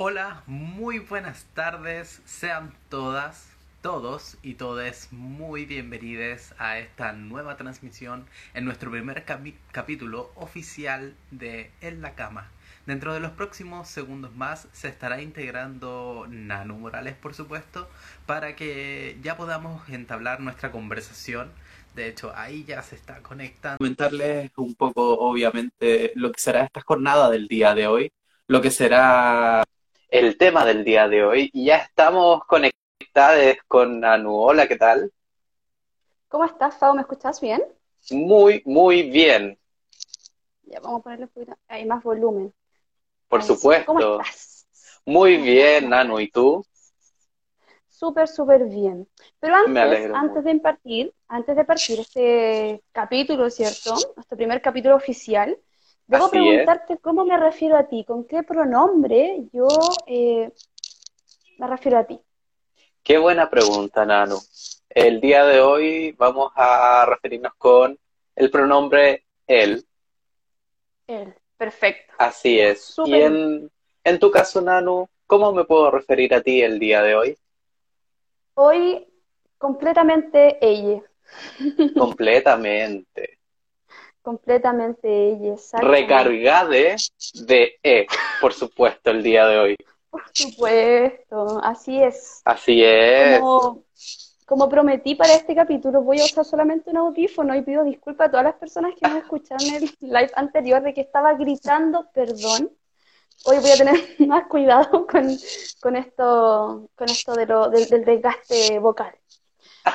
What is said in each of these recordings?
Hola, muy buenas tardes, sean todas, todos y todes muy bienvenidos a esta nueva transmisión en nuestro primer capítulo oficial de En la Cama. Dentro de los próximos segundos más se estará integrando Nano Morales, por supuesto, para que ya podamos entablar nuestra conversación. De hecho, ahí ya se está conectando. comentarles un poco, obviamente, lo que será esta jornada del día de hoy, lo que será el tema del día de hoy. Y ya estamos conectados con Anu. Hola, ¿qué tal? ¿Cómo estás, Fao? ¿Me escuchas bien? Muy, muy bien, Ya, vamos a ponerle un poquito, hay más volumen. por sí. ¿Cómo supuesto. estás? Muy bien, Anu. ¿Y tú? Súper, súper bien. Pero antes, antes de partir, antes de partir este capítulo, ¿cierto? Nuestro primer capítulo oficial, debo Así es. preguntarte cómo me refiero a ti, con qué pronombre yo eh, me refiero a ti. Qué buena pregunta, Nanu. El día de hoy vamos a referirnos con el pronombre él. Él. Perfecto. Así es. Y Súper. en, en tu caso, Nanu, ¿cómo me puedo referir a ti el día de hoy? Hoy completamente ella. Completamente. Completamente ella. Recargada de E, por supuesto, el día de hoy. Por supuesto, así es. Así es. Como, como prometí para este capítulo, voy a usar solamente un audífono y pido disculpas a todas las personas que nos escucharon en el live anterior de que estaba gritando perdón. Hoy voy a tener más cuidado con, con esto, con esto de lo, del, del desgaste vocal.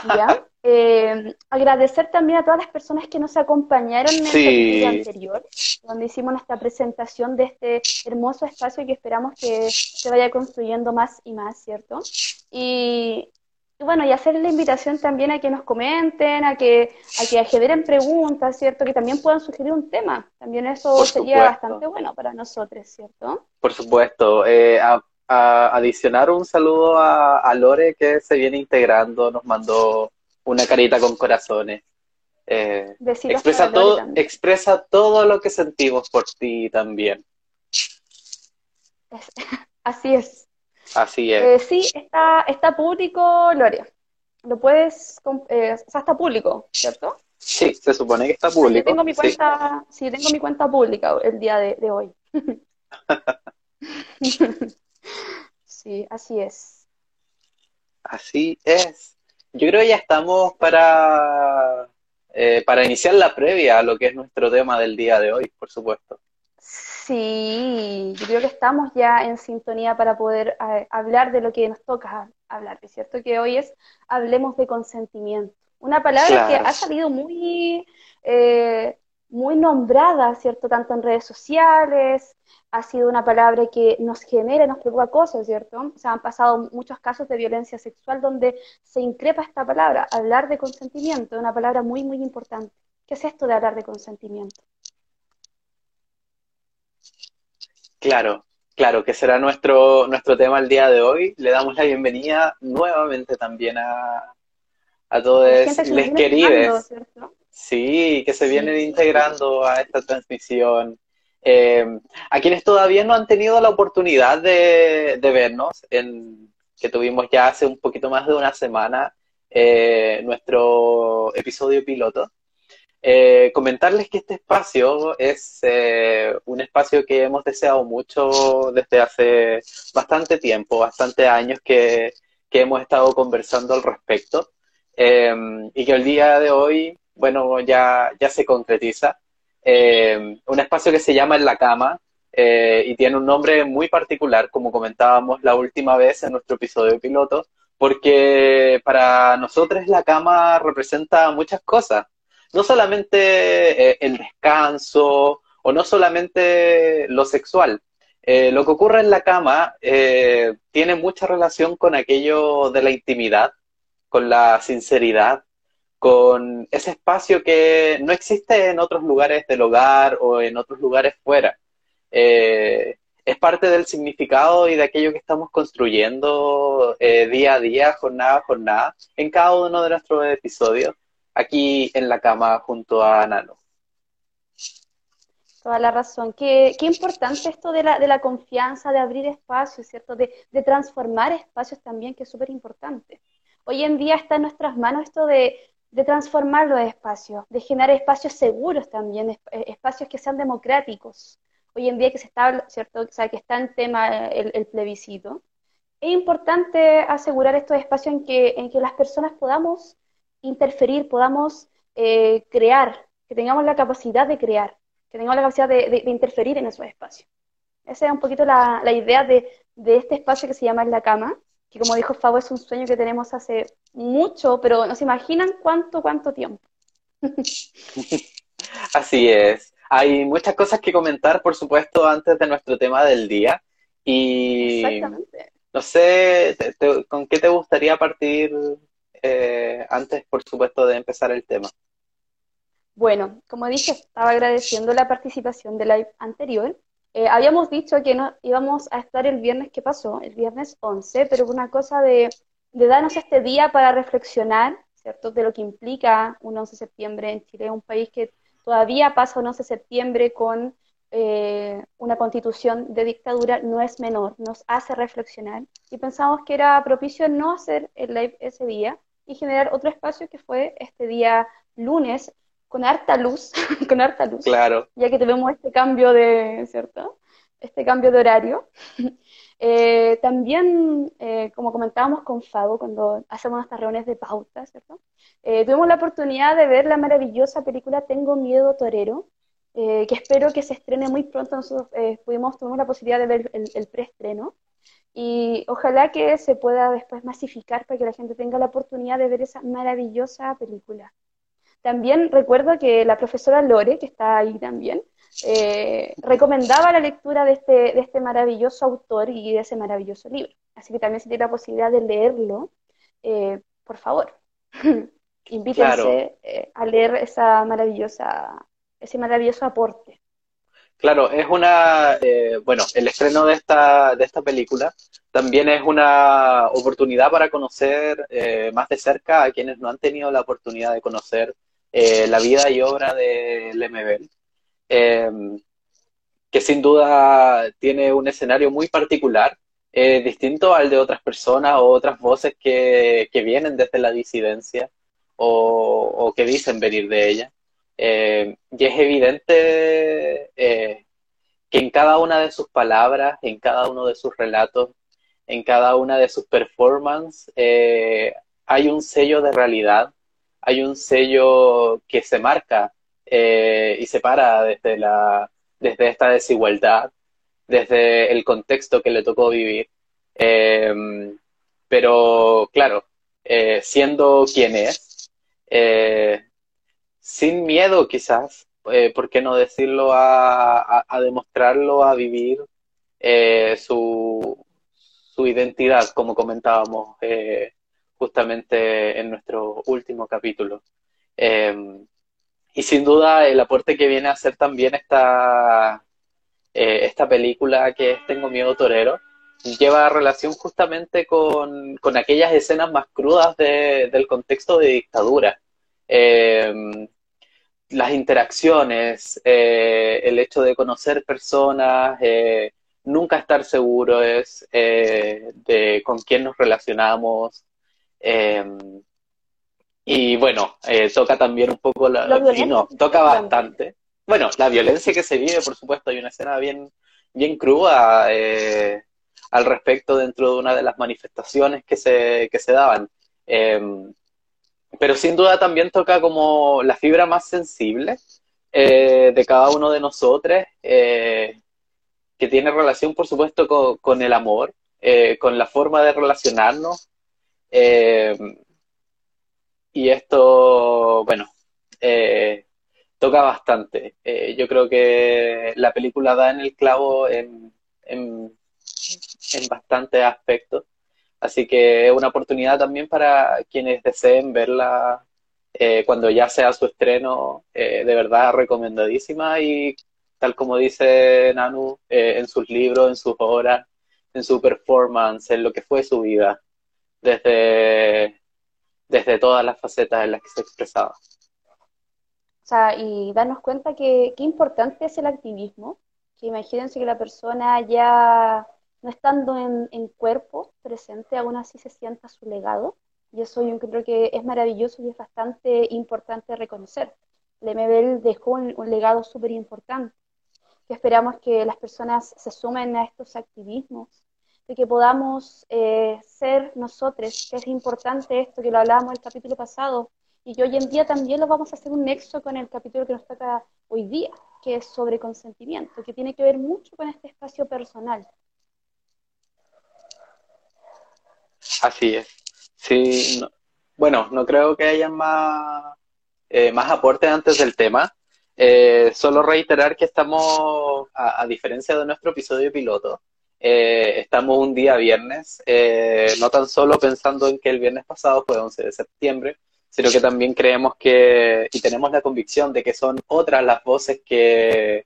¿Ya? Eh, agradecer también a todas las personas que nos acompañaron en el Sí. capítulo anterior, donde hicimos nuestra presentación de este hermoso espacio que esperamos que se vaya construyendo más y más, ¿cierto? Y, y bueno, y hacer la invitación también a que nos comenten, a que, a que generen preguntas, ¿cierto? Que también puedan sugerir un tema. También eso sería bastante bueno para nosotros, ¿cierto? Por supuesto. Eh, a, a- adicionar un saludo a, a Lore que se viene integrando, nos mandó una carita con corazones. Eh, expresa todo, también. expresa todo lo que sentimos por ti también. Es- así es. Así es. Eh, sí, está, está público, Lore. Lo puedes, eh, o sea, está público, ¿cierto? Sí, se supone que está yo público. tengo mi Sí. cuenta, sí, tengo mi cuenta pública el día de, de hoy. Sí, así es. Así es. Yo creo que ya estamos para, eh, para iniciar la previa a lo que es nuestro tema del día de hoy, por supuesto. Sí, yo creo que estamos ya en sintonía para poder eh, hablar de lo que nos toca hablar, ¿es cierto? Que hoy es hablemos de consentimiento. Una palabra que ha salido muy, eh, muy nombrada, ¿cierto? Tanto en redes sociales, ha sido una palabra que nos genera, nos preocupa cosas, ¿cierto? O sea, han pasado muchos casos de violencia sexual donde se increpa esta palabra, hablar de consentimiento, una palabra muy, muy importante. ¿Qué es esto de hablar de consentimiento? Claro, claro, que será nuestro, nuestro tema el día de hoy. Le damos la bienvenida nuevamente también a, a todos la gente Sí, que se vienen sí. integrando a esta transmisión. Eh, a quienes todavía no han tenido la oportunidad de, de vernos, en, que tuvimos ya hace un poquito más de una semana eh, nuestro episodio piloto, eh, comentarles que este espacio es un espacio que hemos deseado mucho desde hace bastante tiempo, bastantes años que, que hemos estado conversando al respecto y que el día de hoy, bueno, ya, ya se concretiza. Eh, un espacio que se llama En la Cama eh, y tiene un nombre muy particular, como comentábamos la última vez en nuestro episodio piloto, porque para nosotros la cama representa muchas cosas. No solamente eh, el descanso o no solamente lo sexual. Lo que ocurre en la cama tiene mucha relación con aquello de la intimidad, con la sinceridad, con ese espacio que no existe en otros lugares del hogar o en otros lugares fuera. Eh, es parte del significado y de aquello que estamos construyendo eh, día a día, jornada a jornada, en cada uno de nuestros episodios, aquí en la cama junto a Nano. Toda la razón. Qué, qué importante esto de la, de la confianza, de abrir espacios, ¿cierto? De, de transformar espacios también, que es súper importante. Hoy en día está en nuestras manos esto de, de transformar los espacios, de generar espacios seguros también, eh, espacios que sean democráticos. Hoy en día que se está, ¿cierto? O sea, que está en tema el, el plebiscito, es importante asegurar estos espacios en que, en que las personas podamos interferir, podamos eh, crear, que tengamos la capacidad de crear, que tengamos la capacidad de, interferir en esos espacios. Esa es un poquito la, la idea de, de, este espacio que se llama La Cama, que como dijo Fabo es un sueño que tenemos hace mucho, pero no se imaginan cuánto, cuánto tiempo. Así es. Hay muchas cosas que comentar, por supuesto, antes de nuestro tema del día. Y Exactamente. no sé, te, te, ¿con qué te gustaría partir eh, antes, por supuesto, de empezar el tema? Bueno, como dije, estaba agradeciendo la participación del live anterior. Eh, habíamos dicho que no íbamos a estar el viernes que pasó, el viernes 11, pero una cosa de, darnos este día para reflexionar, ¿cierto?, de lo que implica un 11 de septiembre en Chile, un país que todavía pasa un 11 de septiembre con eh, una constitución de dictadura, no es menor, nos hace reflexionar. Y pensamos que era propicio no hacer el live ese día y generar otro espacio que fue este día lunes, con harta luz, con harta luz. Claro. Ya que tenemos este cambio de, ¿cierto? Este cambio de horario. eh, también, eh, como comentábamos con Fabo cuando hacemos nuestras reuniones de pauta, ¿cierto? Eh, tuvimos la oportunidad de ver la maravillosa película Tengo Miedo Torero, que espero que se estrene muy pronto. Nosotros pudimos, tuvimos la posibilidad de ver el, el preestreno. Y ojalá que se pueda después masificar para que la gente tenga la oportunidad de ver esa maravillosa película. También recuerdo que la profesora Lore, que está ahí también, eh, recomendaba la lectura de este, de este maravilloso autor y de ese maravilloso libro. Así que también si tiene la posibilidad de leerlo, eh, por favor, invítense claro. eh, a leer esa maravillosa, ese maravilloso aporte. Claro, es una, eh, bueno, el estreno de esta, de esta película también es una oportunidad para conocer eh, más de cerca a quienes no han tenido la oportunidad de conocer eh, la vida y obra de Lemebel, eh, que sin duda tiene un escenario muy particular, eh, distinto al de otras personas o otras voces que, que vienen desde la disidencia o, o, que dicen venir de ella. Eh, y es evidente que en cada una de sus palabras, en cada uno de sus relatos, en cada una de sus performances, hay un sello de realidad hay un sello que se marca eh, y separa desde, la, desde esta desigualdad, desde el contexto que le tocó vivir. Eh, pero claro, eh, siendo quien es, eh, sin miedo quizás, eh, ¿por qué no decirlo? A, a, a demostrarlo, a vivir su, su identidad, como comentábamos justamente en nuestro último capítulo. Eh, y sin duda el aporte que viene a hacer también esta, eh, esta película que es Tengo Miedo Torero, lleva relación justamente con, con aquellas escenas más crudas de, del contexto de dictadura. Eh, las interacciones, eh, el hecho de conocer personas, eh, nunca estar seguros de con quién nos relacionamos, eh, y bueno, eh, toca también un poco la, la y no, toca bastante. Bueno, la violencia que se vive, por supuesto, hay una escena bien, bien cruda eh, al respecto dentro de una de las manifestaciones que se, que se daban. Eh, pero sin duda también toca como la fibra más sensible eh, de cada uno de nosotros, que tiene relación, por supuesto, con, con el amor, con la forma de relacionarnos, eh, y esto, bueno, eh, toca bastante. Eh, yo creo que la película da en el clavo en, en, en bastantes aspectos. Así que es una oportunidad también para quienes deseen verla cuando ya sea su estreno, de verdad recomendadísima y tal como dice Nanu, eh, en sus libros, en sus obras, en su performance, en lo que fue su vida desde, desde todas las facetas en las que se expresaba. sea, y darnos cuenta que qué importante es el activismo, que imagínense que la persona ya no estando en, en cuerpo presente, aún así se sienta su legado, y eso yo creo que es maravilloso y es bastante importante reconocer. Lemebel dejó un, un legado súper importante, que esperamos que las personas se sumen a estos activismos, de que podamos eh, ser nosotros, que es importante esto, que lo hablábamos el capítulo pasado, y que hoy en día también lo vamos a hacer un nexo con el capítulo que nos toca hoy día, que es sobre consentimiento, que tiene que ver mucho con este espacio personal. Así es. Sí, bueno, no creo que haya más, eh, más aportes antes del tema. Eh, solo reiterar que estamos, a, diferencia de nuestro episodio piloto, eh, estamos un día viernes, no tan solo pensando en que el viernes pasado fue 11 de septiembre, sino que también creemos que, y tenemos la convicción de que son otras las voces que,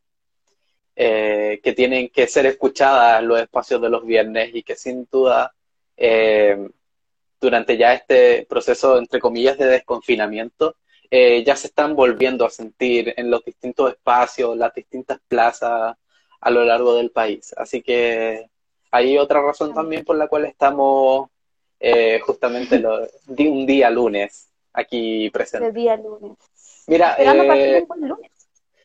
que tienen que ser escuchadas en los espacios de los viernes y que sin duda durante ya este proceso, entre comillas, de desconfinamiento, eh, ya se están volviendo a sentir en los distintos espacios, las distintas plazas a lo largo del país. Así que hay otra razón también por la cual estamos eh, justamente de un día lunes aquí presentes. El día lunes. Mira, eh, lunes.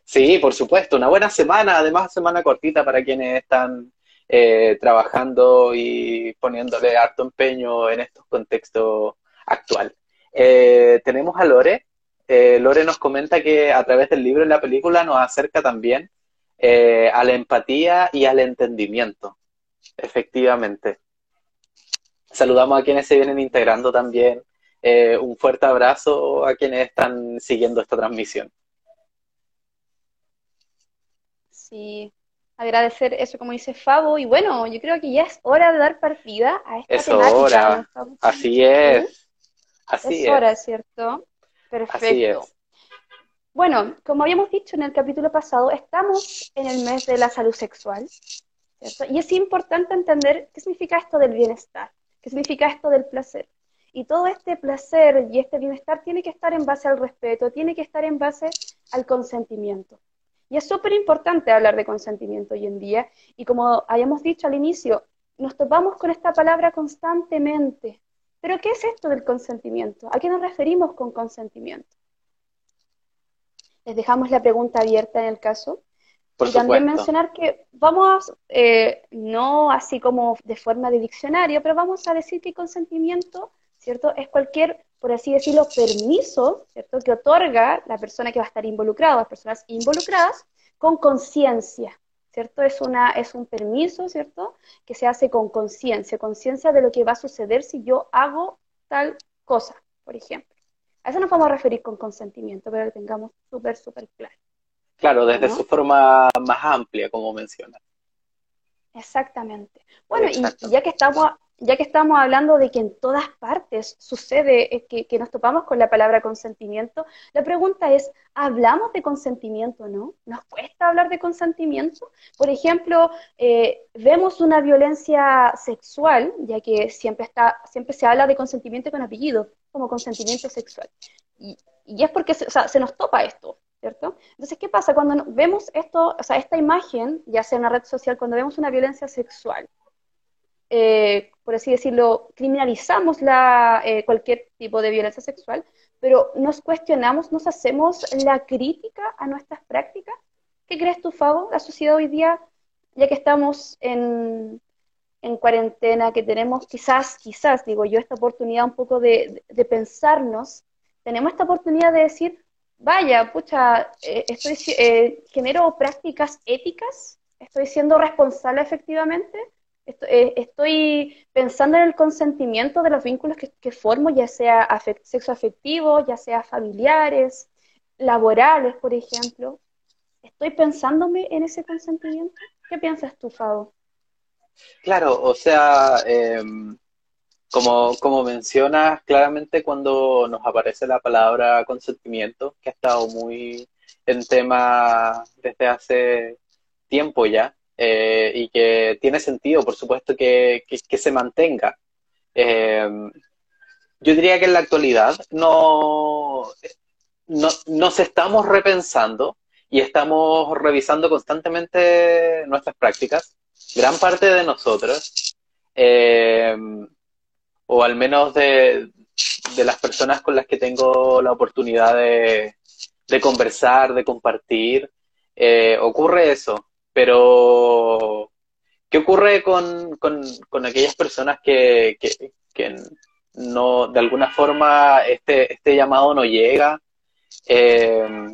Sí, por supuesto, una buena semana, además semana cortita para quienes están eh, trabajando y poniéndole harto empeño en estos contextos actuales. Eh, tenemos a Lore. Eh, Lore nos comenta que a través del libro y la película nos acerca también a la empatía y al entendimiento. Efectivamente. Saludamos a quienes se vienen integrando también. un fuerte abrazo a quienes están siguiendo esta transmisión. Sí, agradecer eso, como dice Fabo. Y bueno, yo creo que ya es hora de dar partida a esta es Hora. Así es. Así es, hora, ¿cierto? Perfecto. Bueno, como habíamos dicho en el capítulo pasado, estamos en el mes de la salud sexual. Y es importante entender qué significa esto del bienestar, qué significa esto del placer. Y todo este placer y este bienestar tiene que estar en base al respeto, tiene que estar en base al consentimiento. Y es súper importante hablar de consentimiento hoy en día. Y como habíamos dicho al inicio, nos topamos con esta palabra constantemente. Pero ¿qué es esto del consentimiento? ¿A qué nos referimos con consentimiento? Les dejamos la pregunta abierta en el caso. y también mencionar que vamos, eh, no así como de forma de diccionario, pero vamos a decir que consentimiento, ¿cierto? Es cualquier por así decirlo, permiso, ¿cierto?, que otorga la persona que va a estar involucrada, las personas involucradas, con conciencia, ¿cierto? Es, una, es un permiso, ¿cierto?, que se hace con conciencia, conciencia de lo que va a suceder si yo hago tal cosa, por ejemplo. A eso nos vamos a referir con consentimiento, pero que tengamos súper, súper claro. Claro, desde su forma más amplia, como menciona. Exactamente. Bueno, y ya que estamos ya que estamos hablando de que en todas partes sucede eh, que, nos topamos con la palabra consentimiento, la pregunta es, ¿hablamos de consentimiento o no? ¿Nos cuesta hablar de consentimiento? Por ejemplo, eh, vemos una violencia sexual, ya que siempre, está, siempre se habla de consentimiento con apellido, como consentimiento sexual. Y, es porque se, nos topa esto, ¿cierto? Entonces, ¿qué pasa cuando vemos esto, o sea, esta imagen, ya sea en una red social, cuando vemos una violencia sexual? Eh, por así decirlo, criminalizamos la, eh, cualquier tipo de violencia sexual, pero nos cuestionamos, nos hacemos la crítica a nuestras prácticas. ¿Qué crees tú, Fabo? La sociedad hoy día, ya que estamos en, en cuarentena, que tenemos quizás, quizás, digo yo, esta oportunidad un poco de, pensarnos, tenemos esta oportunidad de decir, vaya, pucha, eh, estoy, genero prácticas éticas, estoy siendo responsable efectivamente, eh, estoy pensando en el consentimiento de los vínculos que, formo, ya sea sexo afectivo, ya sea familiares, laborales, por ejemplo. ¿Estoy pensándome en ese consentimiento? ¿Qué piensas tú, Fabo? Claro, o sea, em, como, como mencionas, claramente cuando nos aparece la palabra consentimiento, que ha estado muy en tema desde hace tiempo ya, eh, y que tiene sentido, por supuesto, que, se mantenga. Eh, yo diría que en la actualidad no nos estamos repensando y estamos revisando constantemente nuestras prácticas. Gran parte de nosotros, eh, o al menos de, las personas con las que tengo la oportunidad de, conversar, de compartir, eh, ocurre eso. Pero, ¿qué ocurre con, aquellas personas que, no, de alguna forma, este, este llamado no llega? Eh,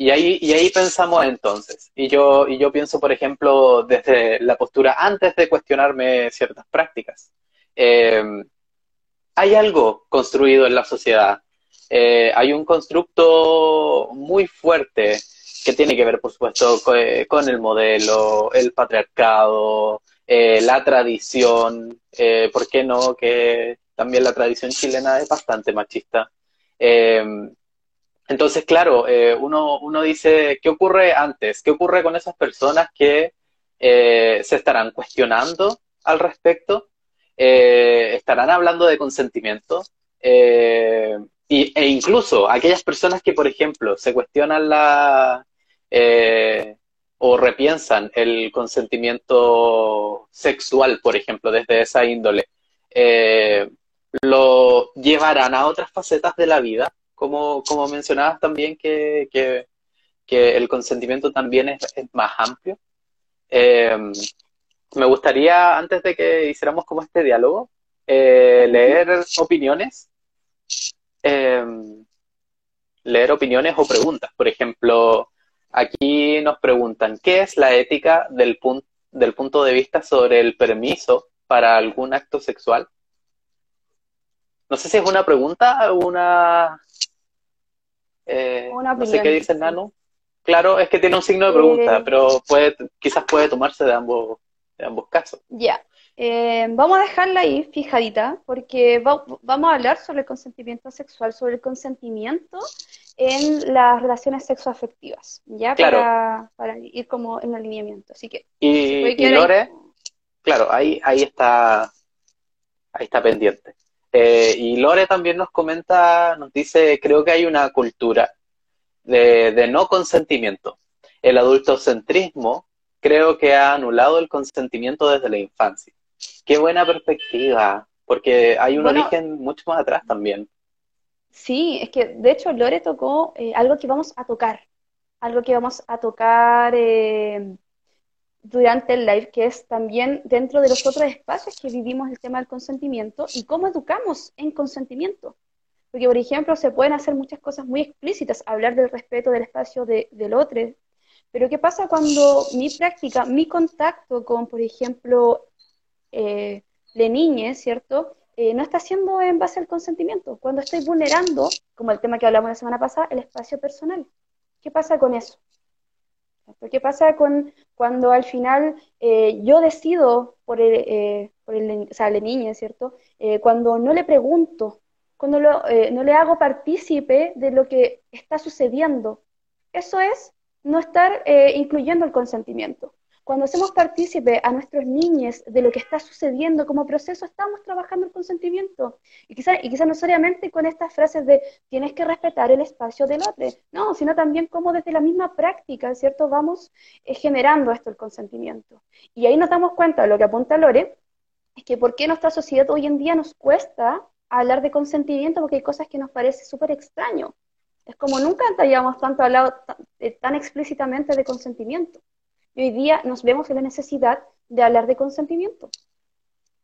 y ahí, y ahí pensamos entonces. Y yo, y yo pienso, por ejemplo, desde la postura antes de cuestionarme ciertas prácticas. Eh, hay algo construido en la sociedad. Eh, hay un constructo muy fuerte que tiene que ver, por supuesto, con, el modelo, el patriarcado, la tradición, ¿por qué no? Que también la tradición chilena es bastante machista. Entonces, claro, eh, uno, dice, ¿qué ocurre antes? ¿Qué ocurre con esas personas que eh, se estarán cuestionando al respecto? Eh, ¿Estarán hablando de consentimiento? Y, e incluso aquellas personas que, por ejemplo, se cuestionan la o repiensan el consentimiento sexual, por ejemplo, desde esa índole, lo llevarán a otras facetas de la vida como, como mencionabas también que, el consentimiento también es, más amplio. Em, me gustaría, antes de que hiciéramos como este diálogo, eh, leer opiniones, em, leer opiniones o preguntas. Por ejemplo, aquí nos preguntan, ¿qué es la ética del, del punto de vista sobre el permiso para algún acto sexual? No sé si es una pregunta o una, eh, no sé qué dice Nano. Claro, es que tiene un signo de pregunta, eh, pero puede, quizás puede tomarse de ambos, de ambos casos. Ya. Eh, vamos a dejarla ahí fijadita, porque vamos a hablar sobre el consentimiento sexual, sobre el consentimiento en las relaciones sexoafectivas, ¿ya? Para, para, ir como en alineamiento. Así que. Y, Lore, claro, ahí, ahí está, ahí está pendiente. Eh, y Lore también nos comenta, nos dice, creo que hay una cultura de, no consentimiento. El adultocentrismo creo que ha anulado el consentimiento desde la infancia. Qué buena perspectiva, porque hay un origen mucho más atrás también. Sí, es que de hecho Lore tocó eh, algo que vamos a tocar, algo que vamos a tocar eh, durante el live, que es también dentro de los otros espacios que vivimos el tema del consentimiento y cómo educamos en consentimiento. Porque, por ejemplo, se pueden hacer muchas cosas muy explícitas, hablar del respeto del espacio del otro, pero ¿qué pasa cuando mi práctica, mi contacto con, por ejemplo, eh, de niñez, ¿cierto? Eh, no está siendo en base al consentimiento, cuando estoy vulnerando, como el tema que hablamos la semana pasada, el espacio personal. ¿Qué pasa con eso? ¿Qué pasa con cuando al final eh, yo decido por el, eh, por el, la niña, ¿cierto? Eh, cuando no le pregunto, cuando no le hago partícipe de lo que está sucediendo, eso es no estar incluyendo el consentimiento. Cuando hacemos partícipe a nuestros niños de lo que está sucediendo como proceso, estamos trabajando el consentimiento. Y quizás quizá no solamente con estas frases de tienes que respetar el espacio del otro, no, sino también como desde la misma práctica, ¿cierto? Vamos eh, generando esto, el consentimiento. Y ahí nos damos cuenta de lo que apunta Lore, es que por qué nuestra sociedad hoy en día nos cuesta hablar de consentimiento porque hay cosas que nos parece súper extraño. Es como nunca hayamos tanto hablado eh, tan explícitamente de consentimiento. Y hoy día nos vemos en la necesidad de hablar de consentimiento,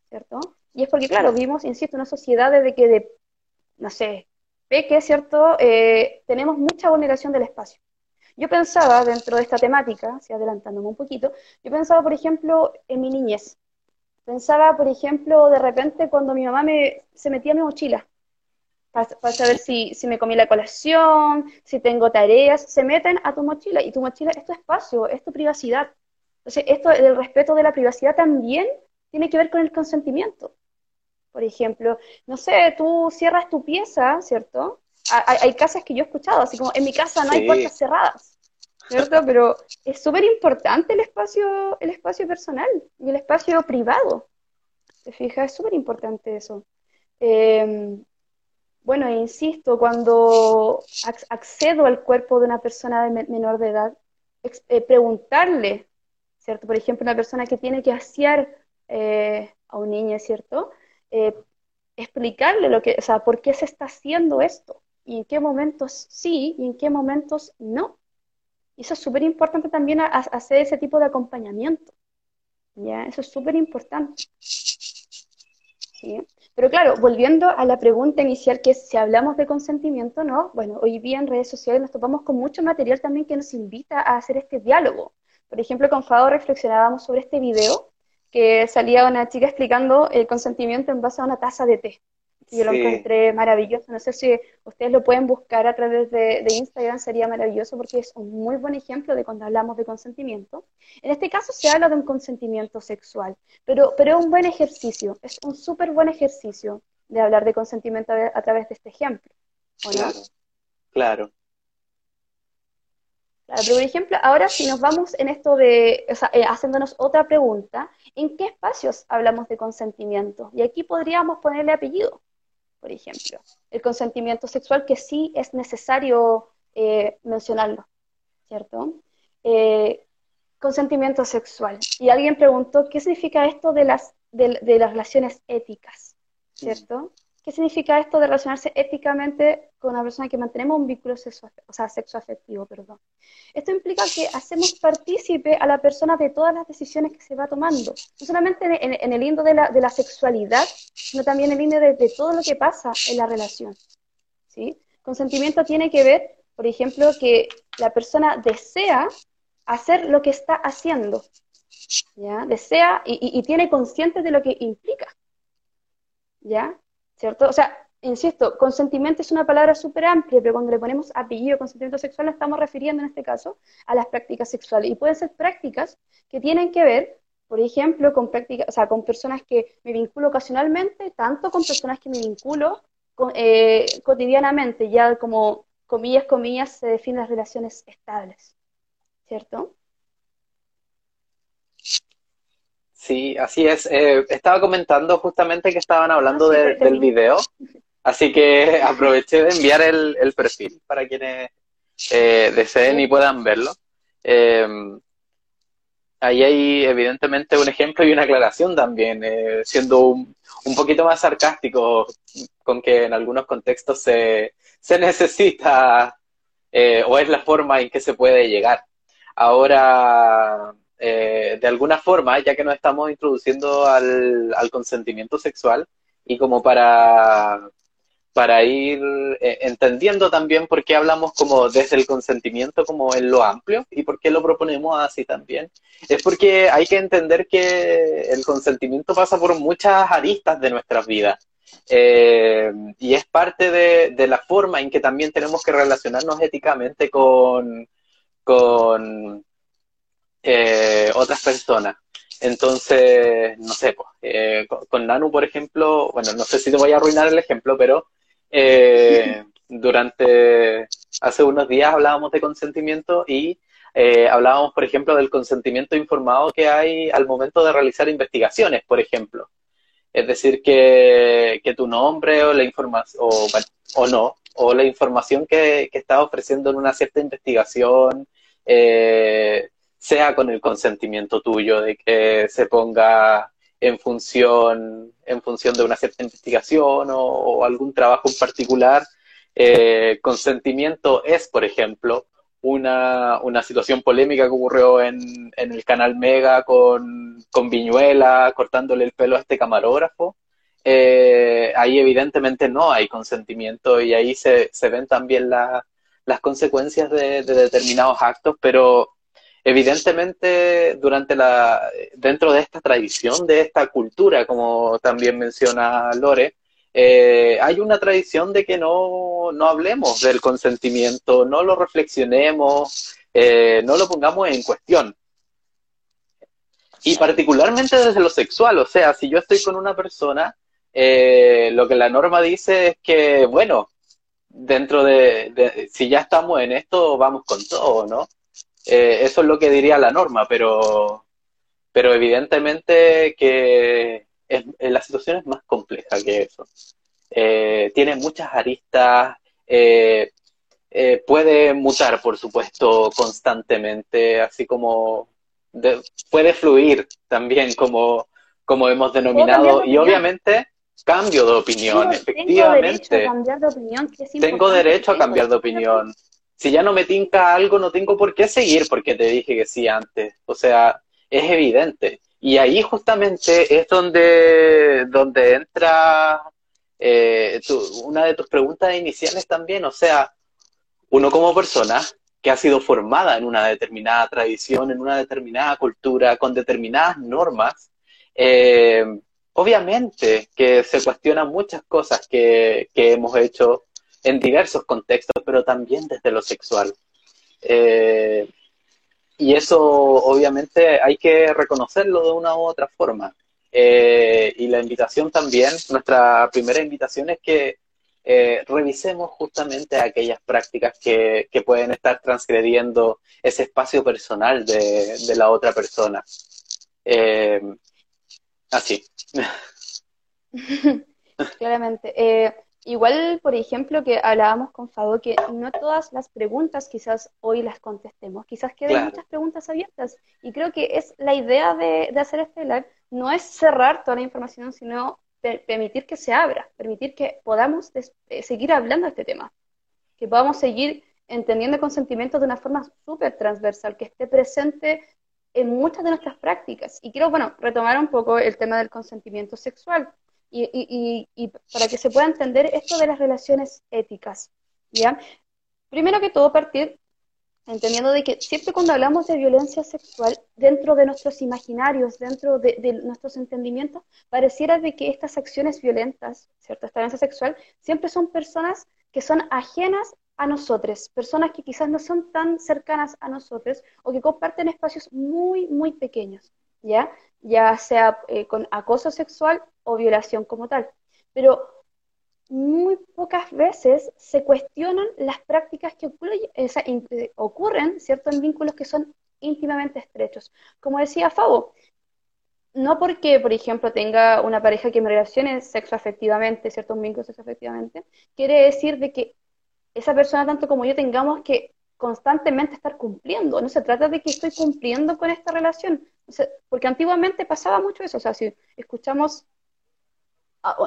¿cierto? Y es porque, claro, vivimos, insisto, una sociedad desde que, de, no sé, que ¿cierto? Eh, tenemos mucha vulneración del espacio. Yo pensaba, dentro de esta temática, si adelantándome un poquito, yo pensaba, por ejemplo, en mi niñez. Pensaba, por ejemplo, de repente cuando mi mamá me, se metía en mi mochila para, saber si, si, me comí la colación, si tengo tareas, se meten a tu mochila y tu mochila es tu espacio, es tu privacidad. Entonces, esto del respeto de la privacidad también tiene que ver con el consentimiento. Por ejemplo, no sé, tú cierras tu pieza, ¿cierto? Hay, casas que yo he escuchado, así como en mi casa no hay puertas cerradas, ¿cierto? Pero es súper importante el espacio, el espacio personal y el espacio privado. ¿Te fijas? Es súper importante eso. Eh, bueno, insisto, cuando accedo al cuerpo de una persona de menor de edad, eh, preguntarle, ¿cierto? Por ejemplo, una persona que tiene que asear eh, a un niño, ¿cierto? Eh, explicarle lo que, o sea, por qué se está haciendo esto y en qué momentos sí y en qué momentos no. Eso es súper importante también hacer ese tipo de acompañamiento. ¿Ya? Eso es súper importante. ¿Sí? Pero claro, volviendo a la pregunta inicial, que es si hablamos de consentimiento, ¿no? Bueno, hoy día en redes sociales nos topamos con mucho material también que nos invita a hacer este diálogo. Por ejemplo, con Fado reflexionábamos sobre este video que salía una chica explicando el consentimiento en base a una taza de té. Yo lo encontré maravilloso. No sé si ustedes lo pueden buscar a través de, Instagram, sería maravilloso porque es un muy buen ejemplo de cuando hablamos de consentimiento. En este caso se habla de un consentimiento sexual, pero, pero es un buen ejercicio, es un súper buen ejercicio de hablar de consentimiento a, través de este ejemplo. Claro, claro. Claro, pero por ejemplo, ahora si nos vamos en esto de, o sea, eh, haciéndonos otra pregunta, ¿en qué espacios hablamos de consentimiento? Y aquí podríamos ponerle apellido por ejemplo. El consentimiento sexual, que sí es necesario eh, mencionarlo, ¿cierto? Eh, consentimiento sexual. Y alguien preguntó, ¿qué significa esto de las, de, las relaciones éticas? ¿Cierto? ¿Qué significa esto de relacionarse éticamente con una persona que mantenemos un vínculo sexo, o sea, sexoafectivo, perdón? Esto implica que hacemos partícipe a la persona de todas las decisiones que se va tomando, no solamente en, el lindo de la, de la, sexualidad, sino también en el lindo de, todo lo que pasa en la relación. ¿sí? Consentimiento tiene que ver, por ejemplo, que la persona desea hacer lo que está haciendo, ¿ya? Desea y, y tiene consciente de lo que implica, ¿ya? ¿Cierto? O sea, insisto, consentimiento es una palabra súper amplia, pero cuando le ponemos apellido consentimiento sexual, estamos refiriendo en este caso a las prácticas sexuales. Y pueden ser prácticas que tienen que ver, por ejemplo, con prácticas, o sea, con personas que me vinculo ocasionalmente, tanto con personas que me vinculo eh, cotidianamente, ya como comillas, comillas, se definen las relaciones estables, ¿cierto? Sí, así es. Eh, estaba comentando justamente que estaban hablando ah, del video, así que aproveché de enviar el, perfil para quienes eh, deseen y puedan verlo. Eh, ahí hay evidentemente un ejemplo y una aclaración también, siendo un, poquito más sarcástico con que en algunos contextos se, se necesita o es la forma en que se puede llegar. Ahora, eh, de alguna forma, ya que nos estamos introduciendo al, consentimiento sexual y como para, para ir eh, entendiendo también por qué hablamos como desde el consentimiento como en lo amplio y por qué lo proponemos así también, es porque hay que entender que el consentimiento pasa por muchas aristas de nuestras vidas. Eh, y es parte de, de, la forma en que también tenemos que relacionarnos éticamente con, con, eh, otras personas. Entonces, no sé, pues, eh, con, Nanu, por ejemplo, bueno, no sé si te voy a arruinar el ejemplo, pero eh, durante, hace unos días hablábamos de consentimiento y hablábamos, por ejemplo, del consentimiento informado que hay al momento de realizar investigaciones, por ejemplo. Es decir, que, que tu nombre o la información, o, o no, o la información que, que estás ofreciendo en una cierta investigación, eh, sea con el consentimiento tuyo de que se ponga en función, en función de una cierta investigación o, algún trabajo en particular. Eh, consentimiento es, por ejemplo, una, una, situación polémica que ocurrió en, en el canal Mega con, con, Viñuela cortándole el pelo a este camarógrafo. Eh, ahí evidentemente no hay consentimiento y ahí se, se ven también las consecuencias de, de, determinados actos, pero evidentemente durante la dentro de esta tradición de esta cultura como también menciona Lore eh, hay una tradición de que no, no, hablemos del consentimiento no lo reflexionemos eh, no lo pongamos en cuestión. Y particularmente desde lo sexual o sea si yo estoy con una persona eh, lo que la norma dice es que bueno dentro de, de si ya estamos en esto vamos con todo no eh, eso es lo que diría la norma, pero, pero evidentemente que es, eh, la situación es más compleja que eso. eh, tiene muchas aristas, eh, puede mutar, por supuesto, constantemente, así como puede fluir también, como, como hemos denominado, y obviamente cambio de opinión, efectivamente. Tengo derecho a cambiar de opinión. Si ya no me tinca algo, no tengo por qué seguir porque te dije que sí antes. O sea, es evidente. Y ahí justamente es donde, donde entra eh, una de tus preguntas iniciales también. O sea, uno como persona que ha sido formada en una determinada tradición, en una determinada cultura, con determinadas normas, eh, obviamente que se cuestionan muchas cosas que, hemos hecho en diversos contextos, pero también desde lo sexual. Eh, y eso obviamente hay que reconocerlo de una u otra forma. Eh, y la invitación también, nuestra primera invitación es que eh, revisemos justamente aquellas prácticas que, pueden estar transgrediendo ese espacio personal de, la otra persona. Así. Claramente. Igual, por ejemplo, que hablábamos con Fado, que no todas las preguntas quizás hoy las contestemos, quizás queden muchas preguntas abiertas. Y creo que es la idea de, de hacer este live, no es cerrar toda la información, sino permitir que se abra, permitir que podamos eh, seguir hablando de este tema, que podamos seguir entendiendo el consentimiento de una forma súper transversal, que esté presente en muchas de nuestras prácticas. Y quiero, bueno, retomar un poco el tema del consentimiento sexual y, para que se pueda entender esto de las relaciones éticas, ¿ya? Primero que todo, partir entendiendo de que siempre cuando hablamos de violencia sexual, dentro de nuestros imaginarios, dentro de, nuestros entendimientos, pareciera de que estas acciones violentas, ¿cierto? Esta violencia sexual, siempre son personas que son ajenas a nosotros, personas que quizás no son tan cercanas a nosotros o que comparten espacios muy, muy pequeños, ¿ya? Ya sea eh, con acoso sexual o violación como tal. Pero muy pocas veces se cuestionan las prácticas que eh, ocurren, ¿cierto?, en vínculos que son íntimamente estrechos. Como decía Fabo, no porque, por ejemplo, tenga una pareja que me relacione sexoafectivamente, ¿cierto?, un sexoafectivamente, quiere decir de que esa persona, tanto como yo, tengamos que constantemente estar cumpliendo. No se trata de que estoy cumpliendo con esta relación, porque antiguamente pasaba mucho eso. O sea, si escuchamos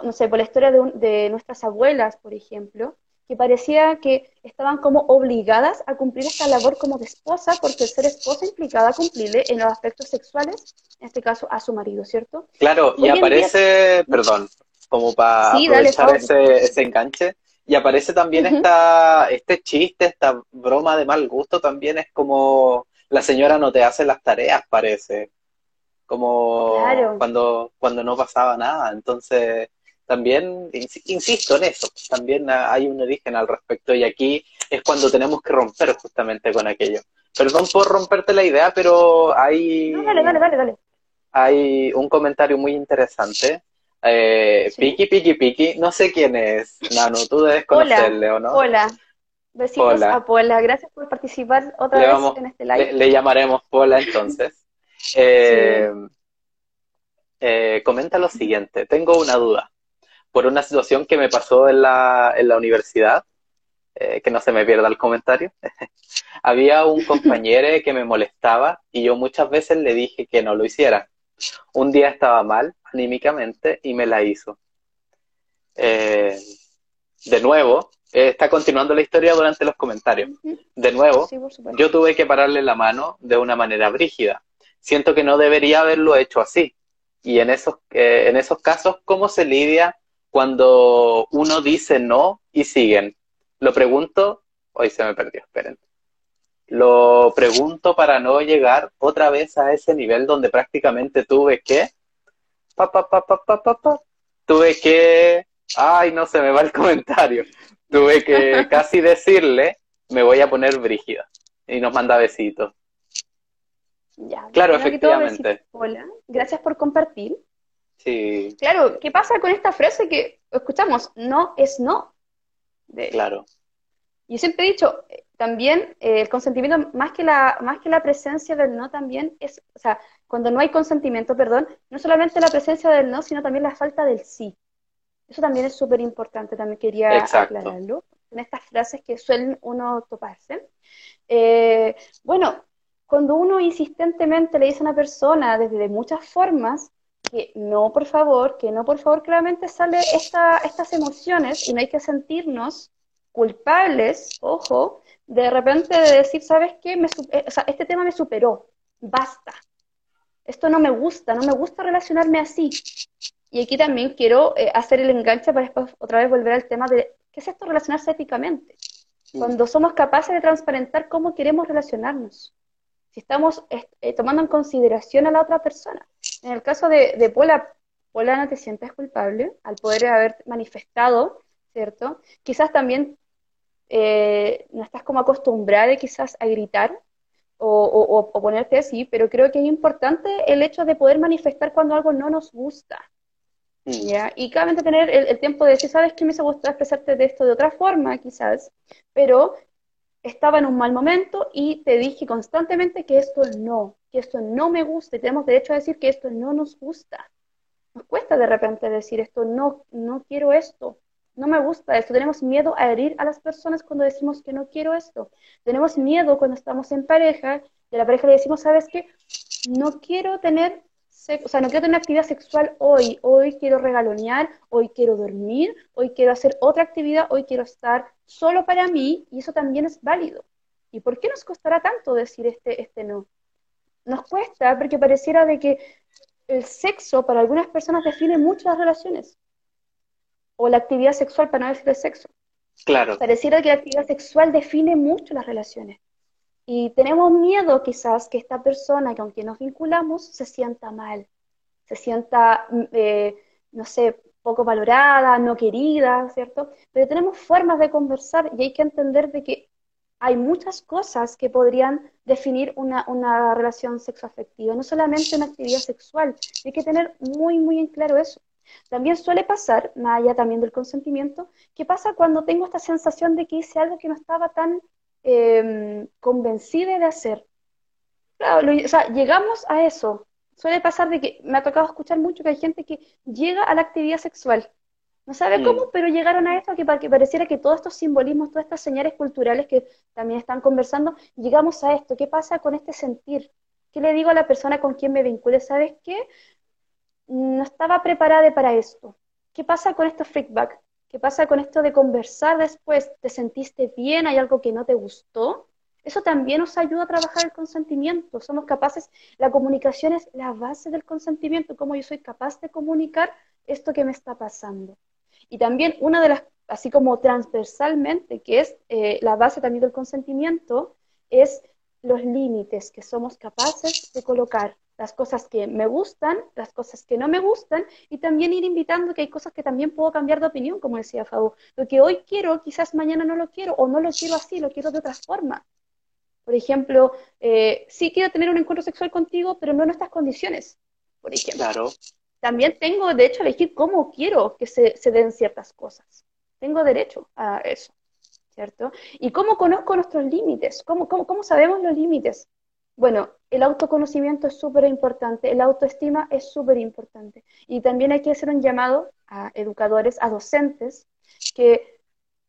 no sé, por la historia de, nuestras abuelas, por ejemplo, que parecía que estaban como obligadas a cumplir esta labor como de esposa, porque ser esposa implicaba cumplirle en los aspectos sexuales, en este caso a su marido, ¿cierto? Claro, y, aparece, perdón, como para aprovechar ese, enganche, y aparece también esta, este chiste, esta broma de mal gusto, también es como la señora no te hace las tareas, parece como cuando, cuando no pasaba nada. Entonces, también, insisto en eso, también hay un origen al respecto y aquí es cuando tenemos que romper justamente con aquello. Perdón por romperte la idea, pero hay... dale, dale, dale, dale. Hay un comentario muy interesante. Eh, Piki, Piki, Piki, no sé quién es, Nano, tú debes conocerle, ¿o no? Hola, besitos a Pola, gracias por participar otra vez en este live. le llamaremos Pola entonces. Eh, eh, comenta lo siguiente, tengo una duda. Por una situación que me pasó en la, en la universidad, eh, que no se me pierda el comentario, había un compañero que me molestaba y yo muchas veces le dije que no lo hiciera. Un día estaba mal anímicamente y me la hizo. de nuevo, está continuando la historia durante los comentarios. De nuevo, yo tuve que pararle la mano de una manera brígida siento que no debería haberlo hecho así. Y en esos, eh, en esos casos, ¿cómo se lidia cuando uno dice no y siguen? Lo pregunto, hoy se me perdió, esperen. Lo pregunto para no llegar otra vez a ese nivel donde prácticamente tuve que, pa, tuve que, ay, no se me va el comentario, tuve que casi decirle, me voy a poner brígida. Y nos manda besitos. Ya, claro, efectivamente. hola, gracias por compartir. Sí. Claro, ¿qué pasa con esta frase que escuchamos? No es no. Claro. Yo siempre he dicho, eh, también eh, el consentimiento, más que, la, más que la presencia del no, también es, o sea, cuando no hay consentimiento, perdón, no solamente la presencia del no, sino también la falta del sí. Eso también es súper importante, también quería aclararlo, en estas frases que suelen uno toparse. Eh, bueno, cuando uno insistentemente le dice a una persona desde muchas formas que no, por favor, que no, por favor, claramente sale esta, estas emociones y no hay que sentirnos culpables, ojo, de repente de decir, ¿sabes qué? Me, eh, o sea, este tema me superó, basta. Esto no me gusta, no me gusta relacionarme así. Y aquí también quiero eh, hacer el enganche para después otra vez volver al tema de qué es esto relacionarse éticamente. Cuando somos capaces de transparentar cómo queremos relacionarnos. Si estamos eh, tomando en consideración a la otra persona. En el caso de, de Pola, Pola no te sientes culpable al poder haber manifestado, ¿cierto? Quizás también eh, no estás como acostumbrada quizás a gritar o, ponerte así, pero creo que es importante el hecho de poder manifestar cuando algo no nos gusta. Mm. ¿ya? Y claramente tener el, tiempo de decir, ¿sabes qué me gusta expresarte de esto de otra forma, quizás? Pero estaba en un mal momento y te dije constantemente que esto no, que esto no me gusta y tenemos derecho a decir que esto no nos gusta. Nos cuesta de repente decir esto, no, no quiero esto, no me gusta esto. Tenemos miedo a herir a las personas cuando decimos que no quiero esto. Tenemos miedo cuando estamos en pareja, de la pareja le decimos, ¿sabes qué? No quiero tener o sea, no quiero tener actividad sexual hoy, hoy quiero regalonear, hoy quiero dormir, hoy quiero hacer otra actividad, hoy quiero estar solo para mí, y eso también es válido. ¿Y por qué nos costará tanto decir este, este no? Nos cuesta porque pareciera de que el sexo para algunas personas define mucho las relaciones o la actividad sexual, para no decir el sexo. Claro. Pareciera que la actividad sexual define mucho las relaciones. Y tenemos miedo quizás que esta persona con quien nos vinculamos se sienta mal, se sienta, mm, eh, no sé, poco valorada, no querida, ¿cierto? Pero tenemos formas de conversar y hay que entender de que hay muchas cosas que podrían definir una, una relación sexoafectiva, no solamente una actividad sexual. Hay que tener muy, muy en claro eso. También suele pasar, más allá también del consentimiento, que pasa cuando tengo esta sensación de que hice algo que no estaba tan eh, convencida de hacer. Claro, o sea, llegamos a eso. Suele pasar de que me ha tocado escuchar mucho que hay gente que llega a la actividad sexual. No sabe cómo, pero llegaron a esto que, para que pareciera que todos estos simbolismos, todas estas señales culturales que también están conversando, llegamos a esto. ¿Qué pasa con este sentir? ¿Qué le digo a la persona con quien me vincule? ¿Sabes qué? No estaba preparada para esto. ¿Qué pasa con estos feedback? ¿Qué pasa con esto de conversar después? ¿Te sentiste bien? ¿Hay algo que no te gustó? Eso también nos ayuda a trabajar el consentimiento. Somos capaces, la comunicación es la base del consentimiento, cómo yo soy capaz de comunicar esto que me está pasando. Y también una de las, así como transversalmente, que es eh, la base también del consentimiento, es los límites que somos capaces de colocar las cosas que me gustan, las cosas que no me gustan, y también ir invitando que hay cosas que también puedo cambiar de opinión, como decía Fabu. Lo que hoy quiero, quizás mañana no lo quiero, o no lo quiero así, lo quiero de otra forma. Por ejemplo, eh, sí quiero tener un encuentro sexual contigo, pero no en estas condiciones, por ejemplo. Claro. También tengo derecho a elegir cómo quiero que se, den ciertas cosas. Tengo derecho a eso, ¿cierto? ¿Y cómo conozco nuestros límites? ¿Cómo, cómo, cómo sabemos los límites? Bueno, el autoconocimiento es súper importante, el autoestima es súper importante. Y también hay que hacer un llamado a educadores, a docentes, que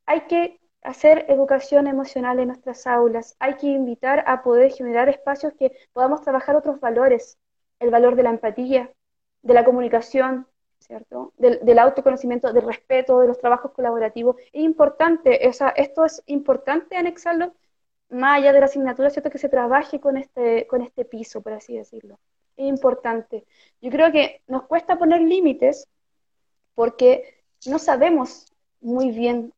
hay que hacer educación emocional en nuestras aulas, hay que invitar a poder generar espacios que podamos trabajar otros valores, el valor de la empatía, de la comunicación, ¿cierto? Del, autoconocimiento, del respeto, de los trabajos colaborativos. Es importante, esto es importante anexarlo más allá de la asignatura, ¿cierto? Que se trabaje con este, con este piso, por así decirlo. Es importante. Yo creo que nos cuesta poner límites porque no sabemos muy bien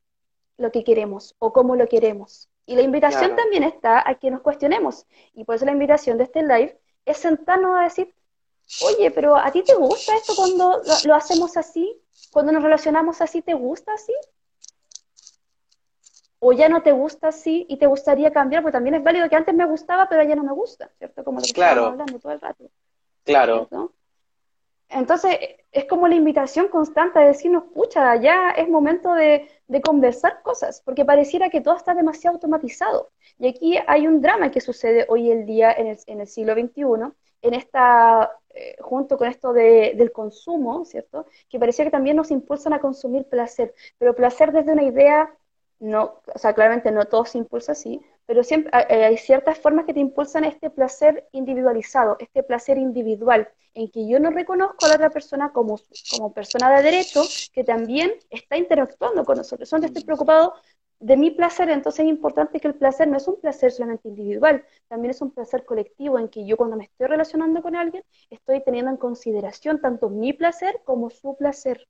lo que queremos o cómo lo queremos. Y la invitación también está a que nos cuestionemos. Y por eso la invitación de este live es sentarnos a decir, oye, pero ¿a ti te gusta esto cuando lo hacemos así? Cuando nos relacionamos así, ¿te gusta así? O ya no te gusta así y te gustaría cambiar, porque también es válido que antes me gustaba, pero ya no me gusta, ¿cierto? Como lo que claro. estamos hablando todo el rato. Claro. Entonces, es como la invitación constante a decirnos, pucha, ya es momento de, conversar cosas, porque pareciera que todo está demasiado automatizado. Y aquí hay un drama que sucede hoy el día en el, en el siglo XXI, en esta, eh, junto con esto de, del consumo, ¿cierto? Que parecía que también nos impulsan a consumir placer, pero placer desde una idea, no, o sea, claramente no todo se impulsa así, pero siempre eh, hay ciertas formas que te impulsan este placer individualizado, este placer individual, en que yo no reconozco a la otra persona como, como persona de derecho que también está interactuando con nosotros. Entonces estoy preocupado de mi placer, entonces es importante que el placer no es un placer solamente individual, también es un placer colectivo en que yo cuando me estoy relacionando con alguien estoy teniendo en consideración tanto mi placer como su placer.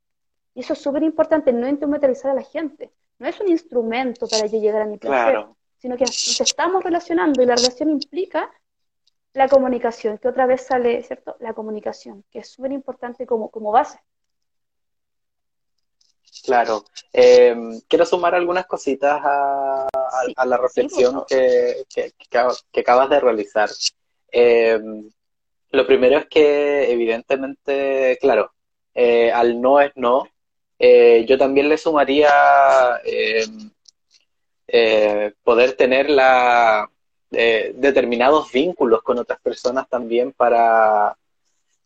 Y eso es súper importante, no instrumentalizar a la gente. No es un instrumento para yo llegar a mi placer sino que nos estamos relacionando y la relación implica la comunicación, que otra vez sale, ¿cierto? La comunicación, que es súper importante como, como base. Claro. Eh, quiero sumar algunas cositas a, la reflexión que, que, acabas de realizar. Eh, lo primero es que, evidentemente, claro, eh, al no es no, yo también le sumaría eh, poder tener la, eh, determinados vínculos con otras personas también para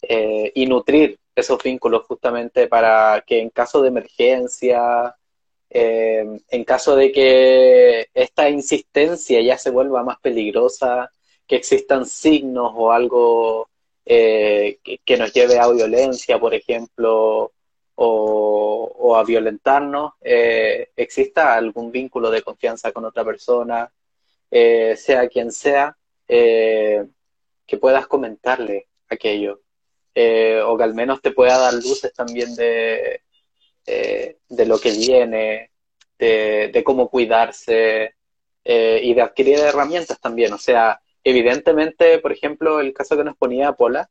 eh, y nutrir esos vínculos justamente para que en caso de emergencia, en caso de que esta insistencia ya se vuelva más peligrosa, que existan signos o algo que, que, nos lleve a violencia, por ejemplo, o, a violentarnos, eh, exista algún vínculo de confianza con otra persona, eh, sea quien sea, eh, que puedas comentarle aquello, o que al menos te pueda dar luces también de, de lo que viene, de, cómo cuidarse y de adquirir herramientas también. O sea, evidentemente, por ejemplo, el caso que nos ponía Pola,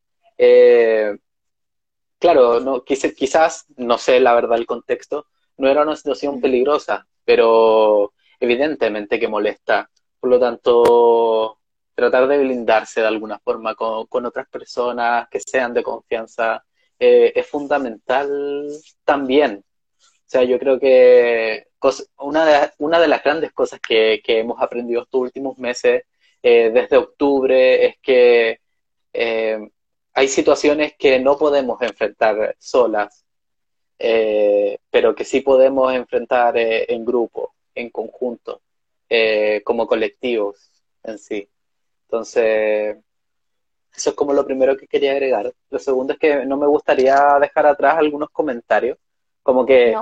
claro, no, quizás, no sé la verdad el contexto, no era una situación peligrosa, pero evidentemente que molesta. Por lo tanto, tratar de blindarse de alguna forma con, otras personas que sean de confianza eh, es fundamental también. O sea, yo creo que una, de, una de las grandes cosas que, hemos aprendido estos últimos meses, eh, desde octubre, es que eh, hay situaciones que no podemos enfrentar solas, eh, pero que sí podemos enfrentar eh, en grupo, en conjunto, eh, como colectivos en sí. Entonces, eso es como lo primero que quería agregar. Lo segundo es que no me gustaría dejar atrás algunos comentarios, como que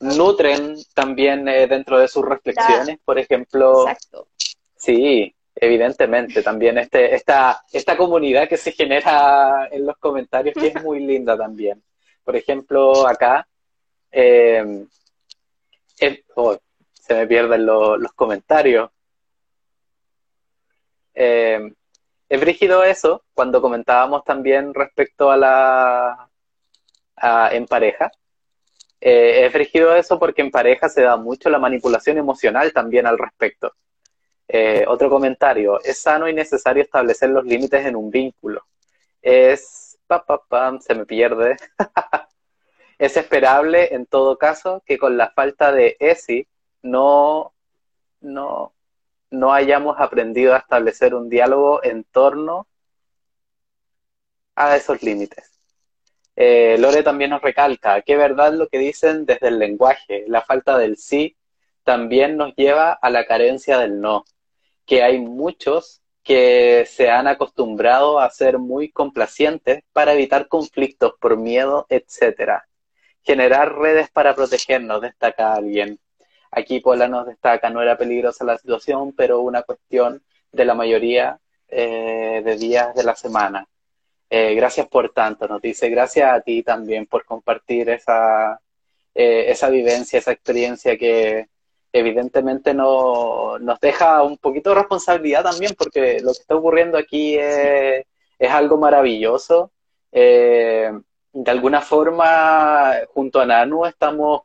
nutren también dentro de sus reflexiones, por ejemplo. Exacto. Sí, evidentemente, también este, esta, esta comunidad que se genera en los comentarios, que es muy linda también. Por ejemplo, acá, eh, oh, se me pierden los comentarios. Eh, es brígido eso, cuando comentábamos también respecto a la en pareja. Eh, es brígido eso porque en pareja se da mucho la manipulación emocional también al respecto. Eh, otro comentario, es sano y necesario establecer los límites en un vínculo. Es, pa, pa, se me pierde. es esperable en todo caso que con la falta de ESI no, no, no hayamos aprendido a establecer un diálogo en torno a esos límites. Eh, Lore también nos recalca que verdad lo que dicen desde el lenguaje, la falta del sí también nos lleva a la carencia del no que hay muchos que se han acostumbrado a ser muy complacientes para evitar conflictos por miedo, etcétera. Generar redes para protegernos, destaca alguien. Aquí Pola nos destaca, no era peligrosa la situación, pero una cuestión de la mayoría eh, de días de la semana. Eh, gracias por tanto, nos dice, gracias a ti también por compartir esa, eh, esa vivencia, esa experiencia que, evidentemente no, nos deja un poquito de responsabilidad también, porque lo que está ocurriendo aquí es, algo maravilloso. Eh, de alguna forma, junto a Nanu, estamos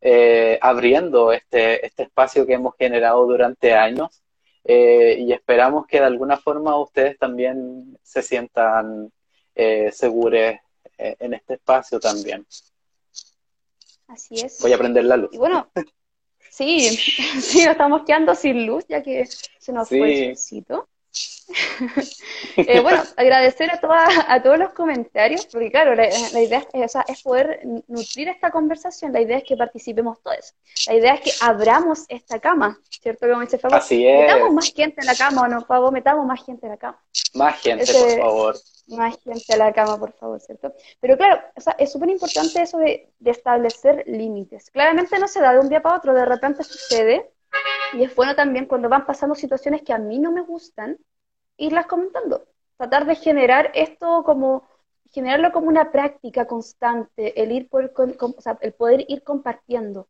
eh, abriendo este, este espacio que hemos generado durante años eh, y esperamos que de alguna forma ustedes también se sientan seguros en este espacio también. Así es. Voy a prender la luz. Y bueno, Sí, sí, nos estamos quedando sin luz ya que se nos fue el solcito. Eh, bueno, agradecer a, toda, a todos los comentarios, porque claro, la, idea es, es, poder nutrir esta conversación, la idea es que participemos todos, la idea es que abramos esta cama, ¿cierto? Como dice Fabo, Así es. metamos más gente en la cama o no, Fabo, metamos más gente en la cama. Más gente, por favor. Más gente en la cama, por favor, ¿cierto? Pero claro, o sea, es súper importante eso de, de establecer límites. Claramente no se da de un día para otro, de repente sucede, y es bueno también cuando van pasando situaciones que a mí no me gustan, irlas comentando. Tratar de generar esto como, generarlo como una práctica constante, el, ir por, sea, el poder ir compartiendo.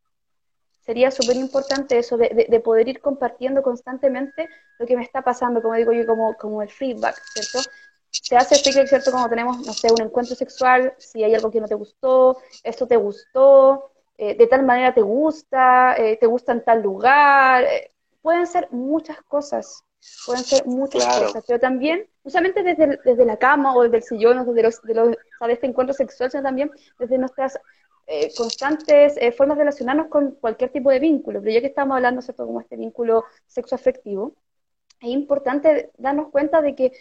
Sería súper importante eso de, de, poder ir compartiendo constantemente lo que me está pasando, como digo yo, como, como el feedback, ¿cierto? Se hace feedback, ¿cierto? Cuando tenemos, no sé, un encuentro sexual, si hay algo que no te gustó, esto te gustó, eh, de tal manera te gusta, eh, te gusta en tal lugar, eh, pueden ser muchas cosas pueden ser muchas cosas, pero también, no solamente desde, desde la cama o desde el sillón o desde los, de, los, de este encuentro sexual, sino también desde nuestras eh, constantes eh, formas de relacionarnos con cualquier tipo de vínculo. Pero ya que estamos hablando, ¿cierto?, como este vínculo sexoafectivo, es importante darnos cuenta de que,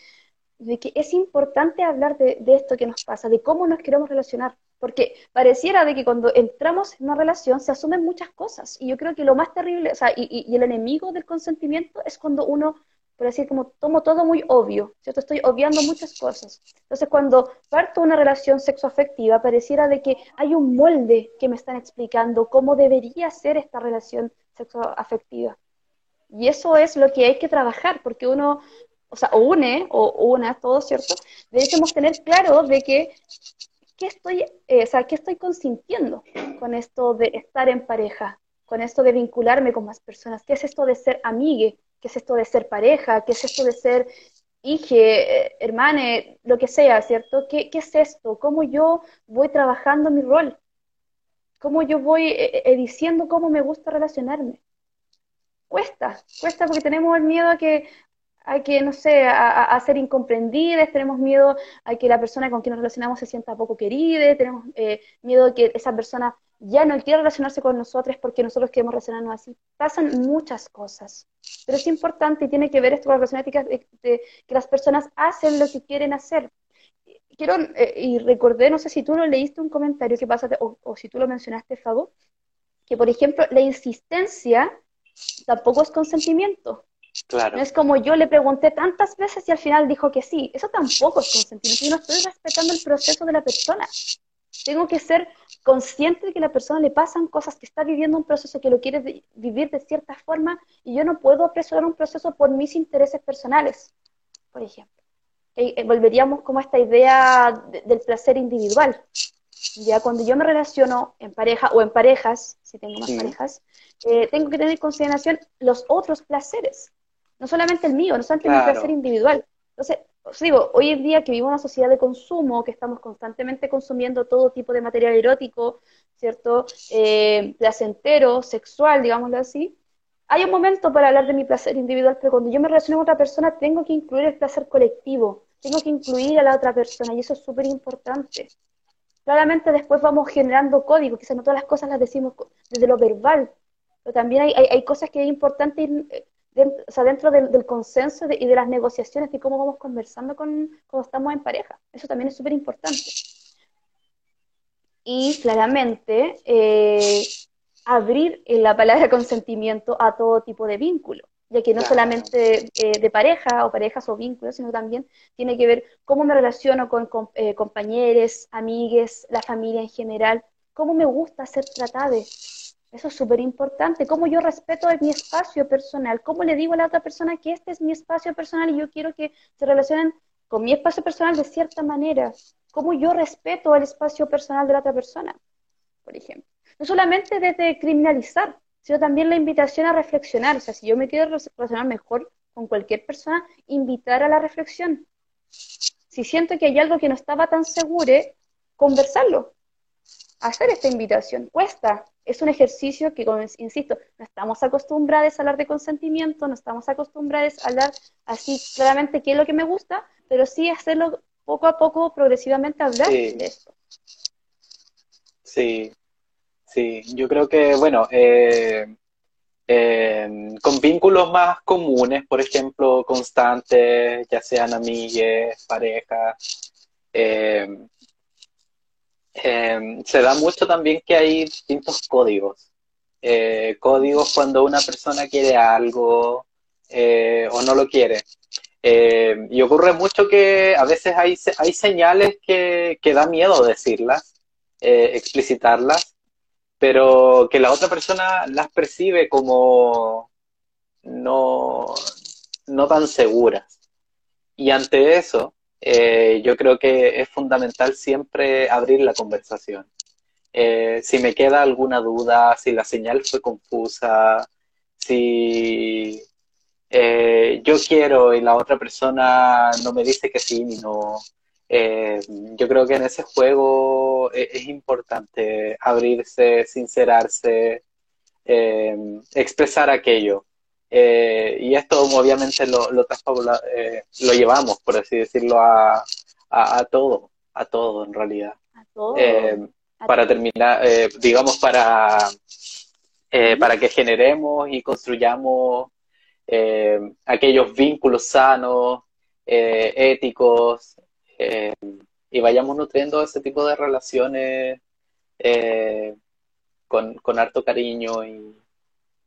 de que es importante hablar de, de esto que nos pasa, de cómo nos queremos relacionar. Porque pareciera de que cuando entramos en una relación se asumen muchas cosas. Y yo creo que lo más terrible, o sea, y, y el enemigo del consentimiento es cuando uno por decir, como tomo todo muy obvio, ¿cierto? Estoy obviando muchas cosas. Entonces, cuando parto una relación sexoafectiva, pareciera de que hay un molde que me están explicando cómo debería ser esta relación sexoafectiva. Y eso es lo que hay que trabajar, porque uno, o sea, une, o una, todo, ¿cierto? Debemos tener claro de que, ¿qué estoy, eh, o sea, ¿qué estoy consintiendo con esto de estar en pareja? Con esto de vincularme con más personas, ¿qué es esto de ser amigue? qué es esto de ser pareja, qué es esto de ser hije, eh, hermane, lo que sea, ¿cierto? ¿Qué, ¿Qué, es esto? ¿Cómo yo voy trabajando mi rol? ¿Cómo yo voy eh, diciendo cómo me gusta relacionarme? Cuesta, cuesta porque tenemos el miedo a que, a que no sé, a, a ser incomprendidas, tenemos miedo a que la persona con quien nos relacionamos se sienta poco querida, tenemos miedo a que esa persona ya no quiere relacionarse con nosotros porque nosotros queremos relacionarnos así. Pasan muchas cosas, pero es importante y tiene que ver esto con la relación ética de, que las personas hacen lo que quieren hacer. Quiero, eh, y recordé, no sé si tú lo leíste un comentario que pasa, o, si tú lo mencionaste, Fabo, que por ejemplo la insistencia tampoco es consentimiento. Claro. No es como yo le pregunté tantas veces y al final dijo que sí. Eso tampoco es consentimiento. Yo no estoy respetando el proceso de la persona. Tengo que ser consciente de que a la persona le pasan cosas, que está viviendo un proceso que lo quiere vivir de cierta forma y yo no puedo apresurar un proceso por mis intereses personales, por ejemplo. Eh, volveríamos como a esta idea del placer individual. Ya cuando yo me relaciono en pareja o en parejas, si tengo más parejas, eh, tengo que tener en consideración los otros placeres, no solamente el mío, no solamente mi placer individual. Entonces, os digo, hoy en día que vivimos en una sociedad de consumo, que estamos constantemente consumiendo todo tipo de material erótico, ¿cierto? Eh, placentero, sexual, digámoslo así, hay un momento para hablar de mi placer individual, pero cuando yo me relaciono con otra persona, tengo que incluir el placer colectivo, tengo que incluir a la otra persona, y eso es súper importante. Claramente después vamos generando código, quizás no todas las cosas las decimos desde lo verbal, pero también hay, hay, hay cosas que es importante ir eh, dentro, o sea, dentro del, consenso y de las negociaciones de cómo vamos conversando con, cuando estamos en pareja. Eso también es súper importante. Y claramente eh, abrir la palabra consentimiento a todo tipo de vínculo, ya que no solamente eh, de pareja o parejas o vínculos, sino también tiene que ver cómo me relaciono con, eh, compañeros, amigues, la familia en general, cómo me gusta ser tratada, eso es súper importante. Cómo yo respeto mi espacio personal. Cómo le digo a la otra persona que este es mi espacio personal y yo quiero que se relacionen con mi espacio personal de cierta manera. Cómo yo respeto el espacio personal de la otra persona, por ejemplo. No solamente desde criminalizar, sino también la invitación a reflexionar. O sea, si yo me quiero relacionar mejor con cualquier persona, invitar a la reflexión. Si siento que hay algo que no estaba tan seguro, conversarlo. Hacer esta invitación. Cuesta, es un ejercicio que, insisto, no estamos acostumbrados a hablar de consentimiento, no estamos acostumbrados a hablar así claramente qué es lo que me gusta, pero sí hacerlo poco a poco, progresivamente, hablar de esto. Sí, sí, yo creo que, bueno, eh, eh, con vínculos más comunes, por ejemplo, constantes, ya sean amigues, parejas. Eh, eh, se da mucho también que hay distintos códigos. códigos cuando una persona quiere algo o no lo quiere. y ocurre mucho que a veces hay, hay señales que, que da miedo decirlas, explicitarlas, pero que la otra persona las percibe como no, no tan seguras. Y ante eso, eh, yo creo que es fundamental siempre abrir la conversación. Eh, si me queda alguna duda, si la señal fue confusa, si eh, yo quiero y la otra persona no me dice que sí ni no, yo creo que en ese juego e-, es, importante abrirse, sincerarse, expresar aquello. Eh, y esto obviamente lo, lo, lo, llevamos, por así decirlo, a, a, todo, a todo en realidad. A todo. para terminar, digamos, para, para que generemos y construyamos aquellos vínculos sanos, éticos, eh, y vayamos nutriendo ese tipo de relaciones eh, con, con, harto cariño y,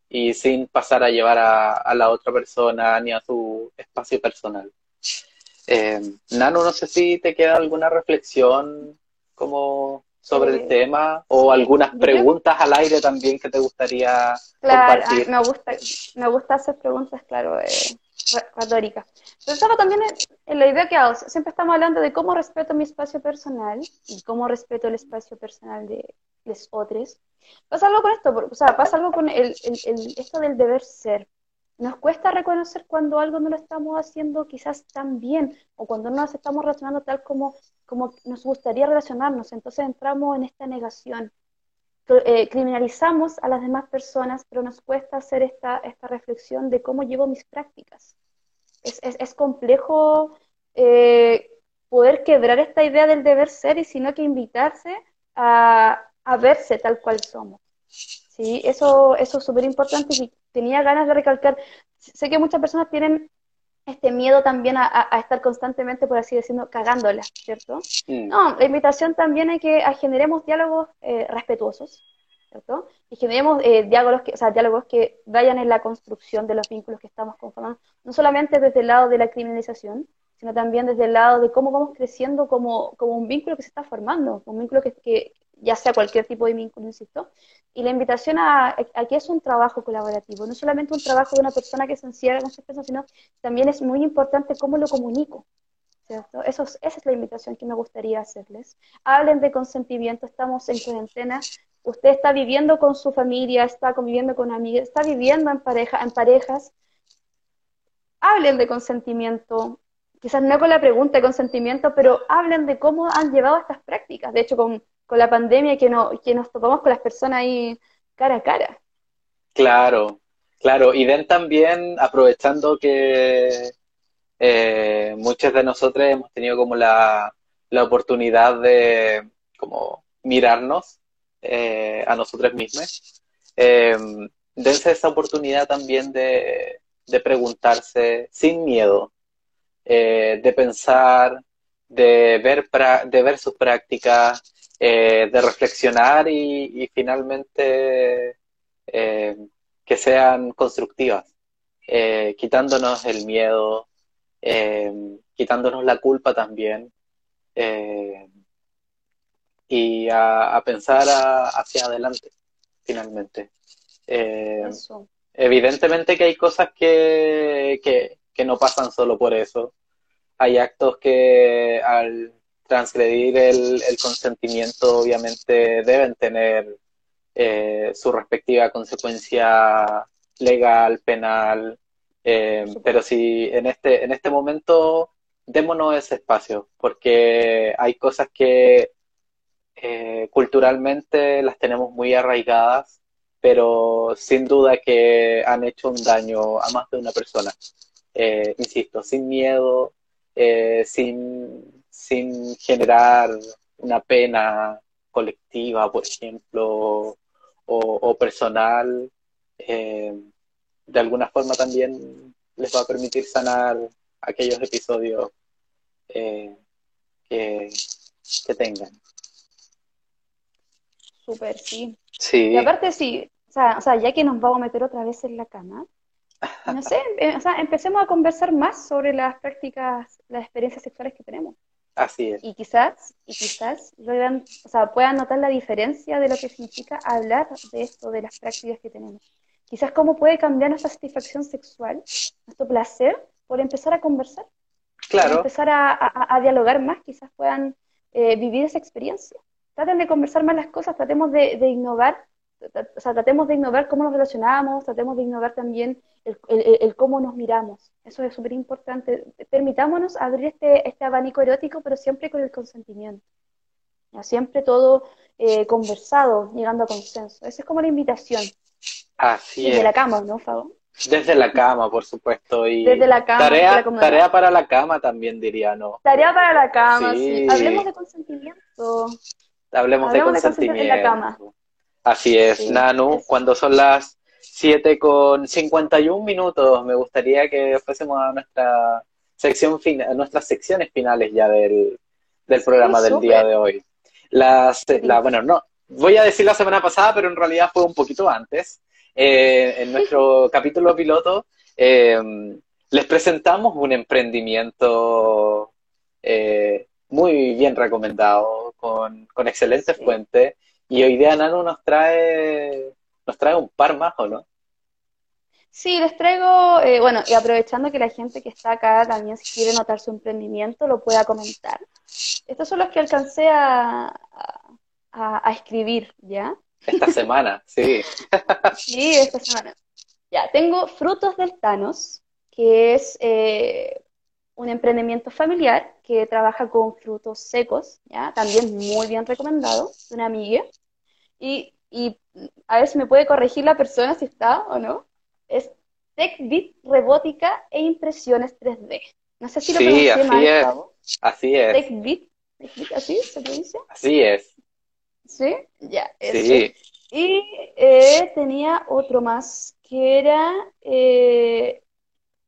y, sin pasar a llevar a, la otra persona ni a su espacio personal. Eh, Nano, no sé si te queda alguna reflexión como sobre el tema o algunas preguntas al aire también que te gustaría claro, compartir. me gusta, me gusta hacer preguntas, claro, retórica. Pensaba también en, la idea que hago. Siempre estamos hablando de cómo respeto mi espacio personal y cómo respeto el espacio personal de los otros. Pasa algo con esto, o sea, pasa algo con el, el, esto del deber ser. Nos cuesta reconocer cuando algo no lo estamos haciendo quizás tan bien o cuando no nos estamos relacionando tal como, como nos gustaría relacionarnos. Entonces entramos en esta negación. Eh, criminalizamos a las demás personas, pero nos cuesta hacer esta, esta reflexión de cómo llevo mis prácticas. Es, es, es complejo eh, poder quebrar esta idea del deber ser y sino que invitarse a, a verse tal cual somos. ¿sí? Eso, eso es súper importante y tenía ganas de recalcar. Sé que muchas personas tienen este miedo también a, estar constantemente, por así decirlo, cagándola, ¿cierto? Mm. No, la invitación también es que generemos diálogos eh, respetuosos, ¿cierto? Y generemos eh, diálogos, que, o sea, diálogos que vayan en la construcción de los vínculos que estamos conformando, no solamente desde el lado de la criminalización, sino también desde el lado de cómo vamos creciendo como, como un vínculo que se está formando, un vínculo que, que, ya sea cualquier tipo de vínculo, insisto, y la invitación a, que es un trabajo colaborativo, no solamente un trabajo de una persona que se encierra con sus personas, sino también es muy importante cómo lo comunico, ¿cierto? Esa es la invitación que me gustaría hacerles. Hablen de consentimiento, estamos en cuarentena, usted está viviendo con su familia, está conviviendo con amigas, está viviendo en, pareja, en parejas, hablen de consentimiento, quizás no con la pregunta de consentimiento, pero hablen de cómo han llevado estas prácticas. De hecho, con con la pandemia que, no, que nos topamos con las personas ahí cara a cara. Claro, claro. Y den también, aprovechando que eh, muchos de nosotros hemos tenido como la, la oportunidad de como mirarnos eh, a nosotros mismos, eh, dense esa oportunidad también de, de preguntarse sin miedo, eh, de pensar, de ver, de ver sus prácticas, eh, de reflexionar y, finalmente eh, que sean constructivas, eh, quitándonos el miedo, quitándonos la culpa también y a, pensar hacia adelante, finalmente. Evidentemente que hay cosas que, que, que no pasan solo por eso. Hay actos que al transgredir el, consentimiento obviamente deben tener eh, su respectiva consecuencia legal, penal, eh, pero si en este, en este momento démonos ese espacio, porque hay cosas que eh, culturalmente las tenemos muy arraigadas, pero sin duda que han hecho un daño a más de una persona. insisto, sin miedo, sin sin generar una pena colectiva, por ejemplo, o, personal, eh, de alguna forma también les va a permitir sanar aquellos episodios eh, que, que tengan. Súper, sí. Sí. Y aparte, sí, o sea, o sea, ya que nos vamos a meter otra vez en la cama, no sé, em- o sea, empecemos a conversar más sobre las prácticas, las experiencias sexuales que tenemos. Así es. Y quizás, y quizás logran, o sea, puedan notar la diferencia de lo que significa hablar de esto, de las prácticas que tenemos. Quizás cómo puede cambiar nuestra satisfacción sexual, nuestro placer, por empezar a conversar, por Claro, empezar a, a- a dialogar más, quizás puedan eh, vivir esa experiencia. Traten de conversar más las cosas, tratemos de, de innovar, o sea, tratemos de innovar cómo nos relacionamos, tratemos de innovar también el, el- el- cómo nos miramos. Eso es súper importante. Permitámonos abrir este, este abanico erótico, pero siempre con el consentimiento. Ya, Siempre todo eh, conversado, llegando a consenso. Esa es como la invitación. así Desde es. la cama, ¿no, Fabo? Desde la cama, por supuesto. Y Desde la cama, tarea, la comodidad. tarea para la cama también diría, ¿no? Tarea para la cama, Sí. sí. Hablemos de consentimiento. Hablemos de consentimiento en la cama. Así es, Sí, Nanu, cuando son las 7 con 51 minutos, me gustaría que fuésemos a nuestra sección a nuestras secciones finales ya del, del programa del día de hoy. Las, Sí. la, bueno, no, voy a decir la semana pasada, pero en realidad fue un poquito antes. Eh, en nuestro capítulo piloto eh, les presentamos un emprendimiento eh, muy bien recomendado, con, con excelentes Sí. fuentes. Y hoy día Nano nos trae, nos trae un par más, ¿o no? Sí, les traigo, eh, bueno, y aprovechando que la gente que está acá también si quiere notar su emprendimiento lo pueda comentar. Estos son los que alcancé a, a, a escribir, ¿ya? Esta semana, sí. Sí, esta semana. Ya, tengo Frutos del Thanos, que es eh, un emprendimiento familiar que trabaja con frutos secos, ¿ya? También muy bien recomendado, de una amiga. Y, y a ver si me puede corregir la persona si está o no. Es TechBit Robótica e Impresiones 3D. No sé si lo Sí, así mal, es. Así es, TechBit, TechBit, ¿así se pronuncia? así es. ¿Sí? Ya, eso. Sí, Y eh, tenía otro más, que era eh,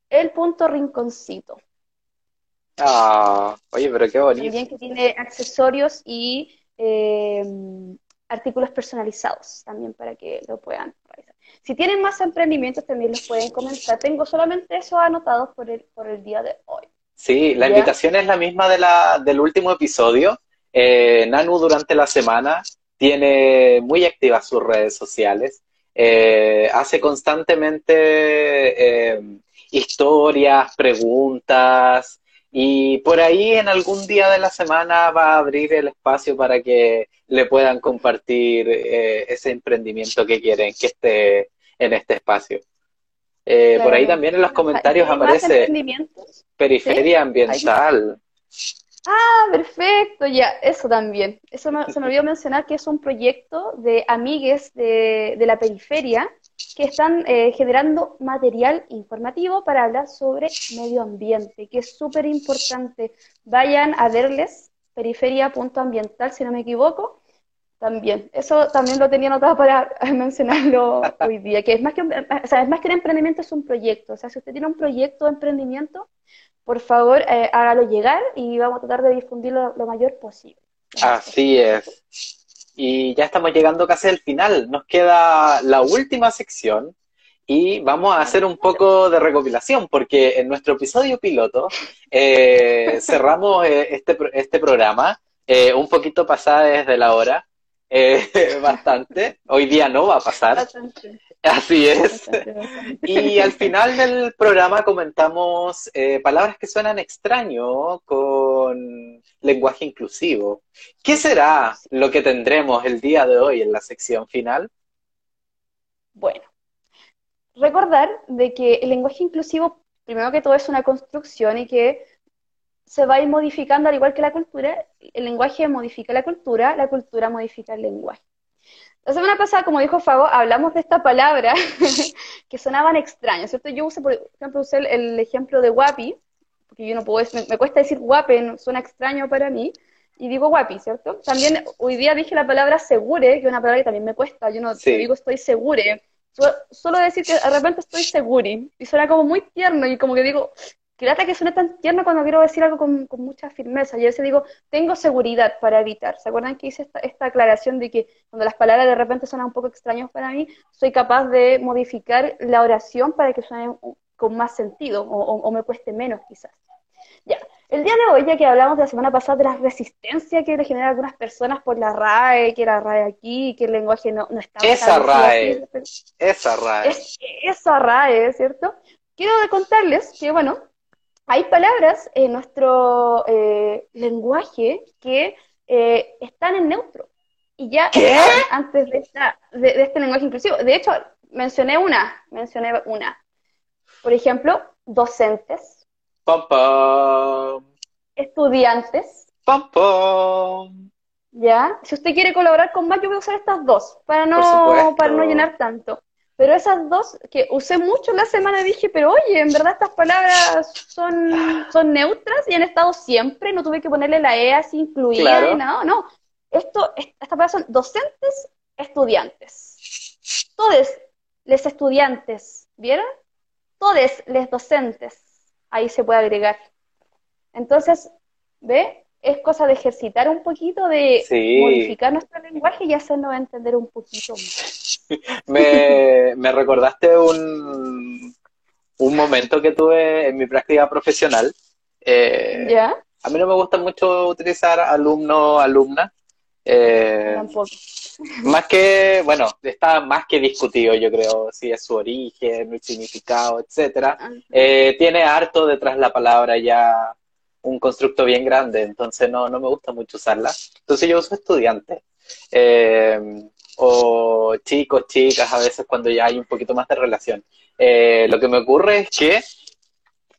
el punto rinconcito. Ah, oye, pero qué bonito. También que tiene accesorios y eh, artículos personalizados, también para que lo puedan realizar. Si tienen más emprendimientos, también los pueden comentar. Tengo solamente eso anotados por el, por el día de hoy. Sí, la ¿Ya? invitación es la misma de la, del último episodio. Eh, Nanu durante la semana tiene muy activas sus redes sociales. Eh, hace constantemente eh, historias, preguntas y por ahí en algún día de la semana va a abrir el espacio para que le puedan compartir eh, ese emprendimiento que quieren que esté en este espacio. Eh, por ahí también en los comentarios ¿Hay más aparece periferia ambiental. Ah, perfecto, ya, eso también. Eso me- se me olvidó mencionar que es un proyecto de amigues de, de la periferia que están eh, generando material informativo para hablar sobre medio ambiente, que es súper importante. Vayan a verles, periferia.ambiental, si no me equivoco. También, eso también lo tenía anotado para mencionarlo hoy día, que es más que un, o sea, es más que un emprendimiento, es un proyecto. O sea, si usted tiene un proyecto de emprendimiento, por favor, eh, hágalo llegar y vamos a tratar de difundirlo lo mayor posible. Así es. Y ya estamos llegando casi al final. Nos queda la última sección y vamos a hacer un poco de recopilación porque en nuestro episodio piloto eh, cerramos eh, este, este programa eh, un poquito pasada desde la hora. eh, bastante. Hoy día no va a pasar. Bastante, Así es. Y al final del programa comentamos eh, palabras que suenan extraño con lenguaje inclusivo. ¿Qué será lo que tendremos el día de hoy en la sección final? Bueno, recordar de que el lenguaje inclusivo, primero que todo, es una construcción y que se va a ir modificando al igual que la cultura. El lenguaje modifica la cultura, la cultura modifica el lenguaje. La semana pasada, como dijo Fago, hablamos de esta palabra que sonaban extrañas, ¿cierto? Yo usé, por ejemplo, usé el, ejemplo de guapi, porque yo no puedo, me, me cuesta decir guape, no- suena extraño para mí, y digo guapi, ¿cierto? También hoy día dije la palabra segure, que es una palabra que también me cuesta, yo no Sí. digo estoy segure, solo decir que de repente estoy seguri. Y suena como muy tierno y como que digo, que lata que suene tan tierno cuando quiero decir algo con, con mucha firmeza. Yo a veces digo, tengo seguridad para evitar. ¿Se acuerdan que hice esta, esta aclaración de que cuando las palabras de repente suenan un poco extrañas para mí, soy capaz de modificar la oración para que suene con más sentido o, o, me cueste menos quizás? Ya, el día de hoy, ya que hablamos de la semana pasada de la resistencia que le genera a algunas personas por la RAE, que la RAE aquí, que el lenguaje no, no está... Esa RAE, esa RAE. esa RAE, ¿cierto? Quiero contarles que, bueno, hay palabras en nuestro eh, lenguaje que eh, están en neutro. Y ya antes de, de, este lenguaje inclusivo. De hecho, mencioné una, mencioné una. Por ejemplo, docentes. Estudiantes. ¿Ya? Si usted quiere colaborar con más, yo voy a usar estas dos, para no, para no llenar tanto. Pero esas dos que usé mucho la semana dije, pero oye, en verdad estas palabras son, son neutras y han estado siempre, no tuve que ponerle la E así incluida y nada, no. Esto, estas palabras son docentes, estudiantes. Todos les estudiantes, ¿vieron? Todos les docentes. Ahí se puede agregar. Entonces, ¿ve? Es cosa de ejercitar un poquito, de modificar nuestro lenguaje y hacernos entender un poquito más. me, me, recordaste un, un momento que tuve en mi práctica profesional. Eh, ¿Ya? A mí no me gusta mucho utilizar alumno, alumna. Eh, más que, bueno, está más que discutido, yo creo, si es su origen, el significado, etcétera. Ah. Eh, tiene harto detrás la palabra ya un constructo bien grande, entonces no, no me gusta mucho usarla. Entonces yo uso estudiante. Eh, o chicos, chicas, a veces cuando ya hay un poquito más de relación. Eh, lo que me ocurre es que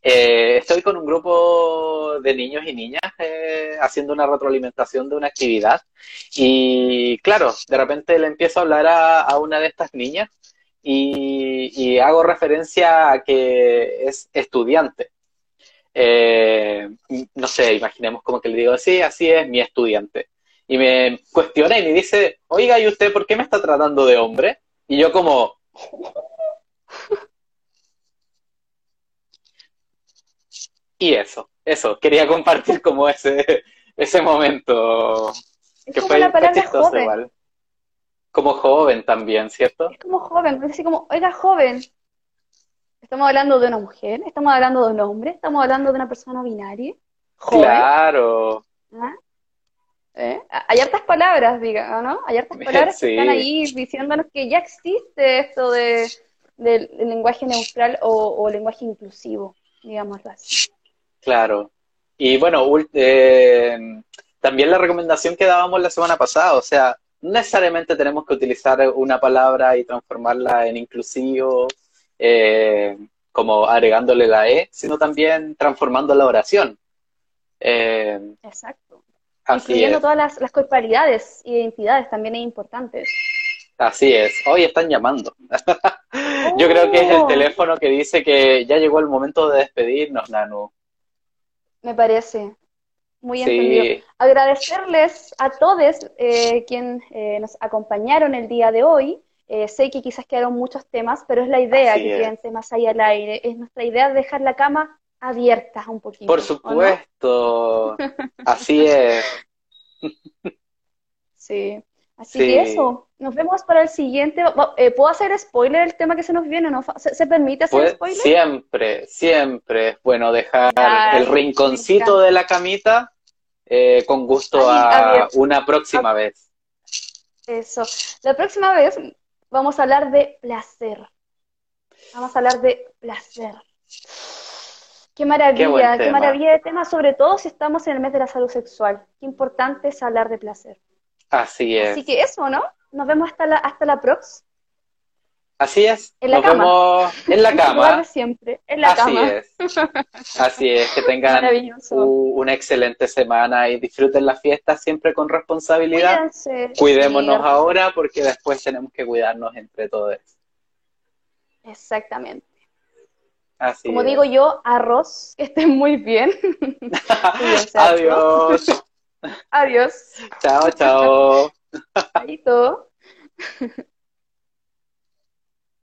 eh, estoy con un grupo de niños y niñas eh, haciendo una retroalimentación de una actividad y claro, de repente le empiezo a hablar a, una de estas niñas y, hago referencia a que es estudiante. No sé, imaginemos como que le digo, sí, así es mi estudiante y me cuestiona y me dice, oiga, ¿y usted por qué me está tratando de hombre? Y yo como... Y eso, eso, quería compartir como ese, ese momento que fue, chistoso igual. Como joven también, ¿cierto? Es como joven, es así como, oiga, joven, estamos hablando de una mujer, estamos hablando de un hombre, estamos hablando de una persona binaria. Claro. ¿Ah? ¿Eh? Hay hartas palabras, diga, ¿no? Hay hartas palabras que están ahí diciéndonos que ya existe esto de, del, lenguaje neutral o, lenguaje inclusivo, digamos así. Claro. Y bueno, eh, también la recomendación que dábamos la semana pasada, o sea, no necesariamente tenemos que utilizar una palabra y transformarla en inclusivo, eh, como agregándole la E, sino también transformando la oración. Exacto incluyendo todas las, las corporalidades y identidades también es importante. Así es. Hoy están llamando. Yo creo que es el oh. teléfono que dice que ya llegó el momento de despedirnos, Nanu. Me parece. Muy entendido. Agradecerles a todos eh, quienes eh, nos acompañaron el día de hoy. Eh, sé que quizás quedaron muchos temas, pero es la idea que queden temas ahí al aire. Es nuestra idea dejar la cama abiertas un poquito. Por supuesto, así es. Sí, así que eso, nos vemos para el siguiente. Eh, ¿Puedo hacer spoiler el tema que se nos viene? ¿no? ¿Se, permite hacer pues, spoiler? Siempre, siempre es bueno dejar el rinconcito de la camita eh, con gusto a una próxima vez. Eso, la próxima vez vamos a hablar de placer. Vamos a hablar de placer. Qué maravilla, qué, maravilla de tema, sobre todo si estamos en el mes de la salud sexual. Qué importante es hablar de placer. Así es. Así que eso, ¿no? Nos vemos hasta la, hasta la prox. Así es. En la Nos cama. vemos en la cama. siempre, en la Así cama. Es. Así es, que tengan una excelente semana y disfruten la fiesta siempre con responsabilidad. Cuídense. Cuidémonos ahora porque después tenemos que cuidarnos entre todos. Exactamente. Como digo yo, arroz, que estén muy bien. Adiós. Adiós. Chao, chao. Chaito.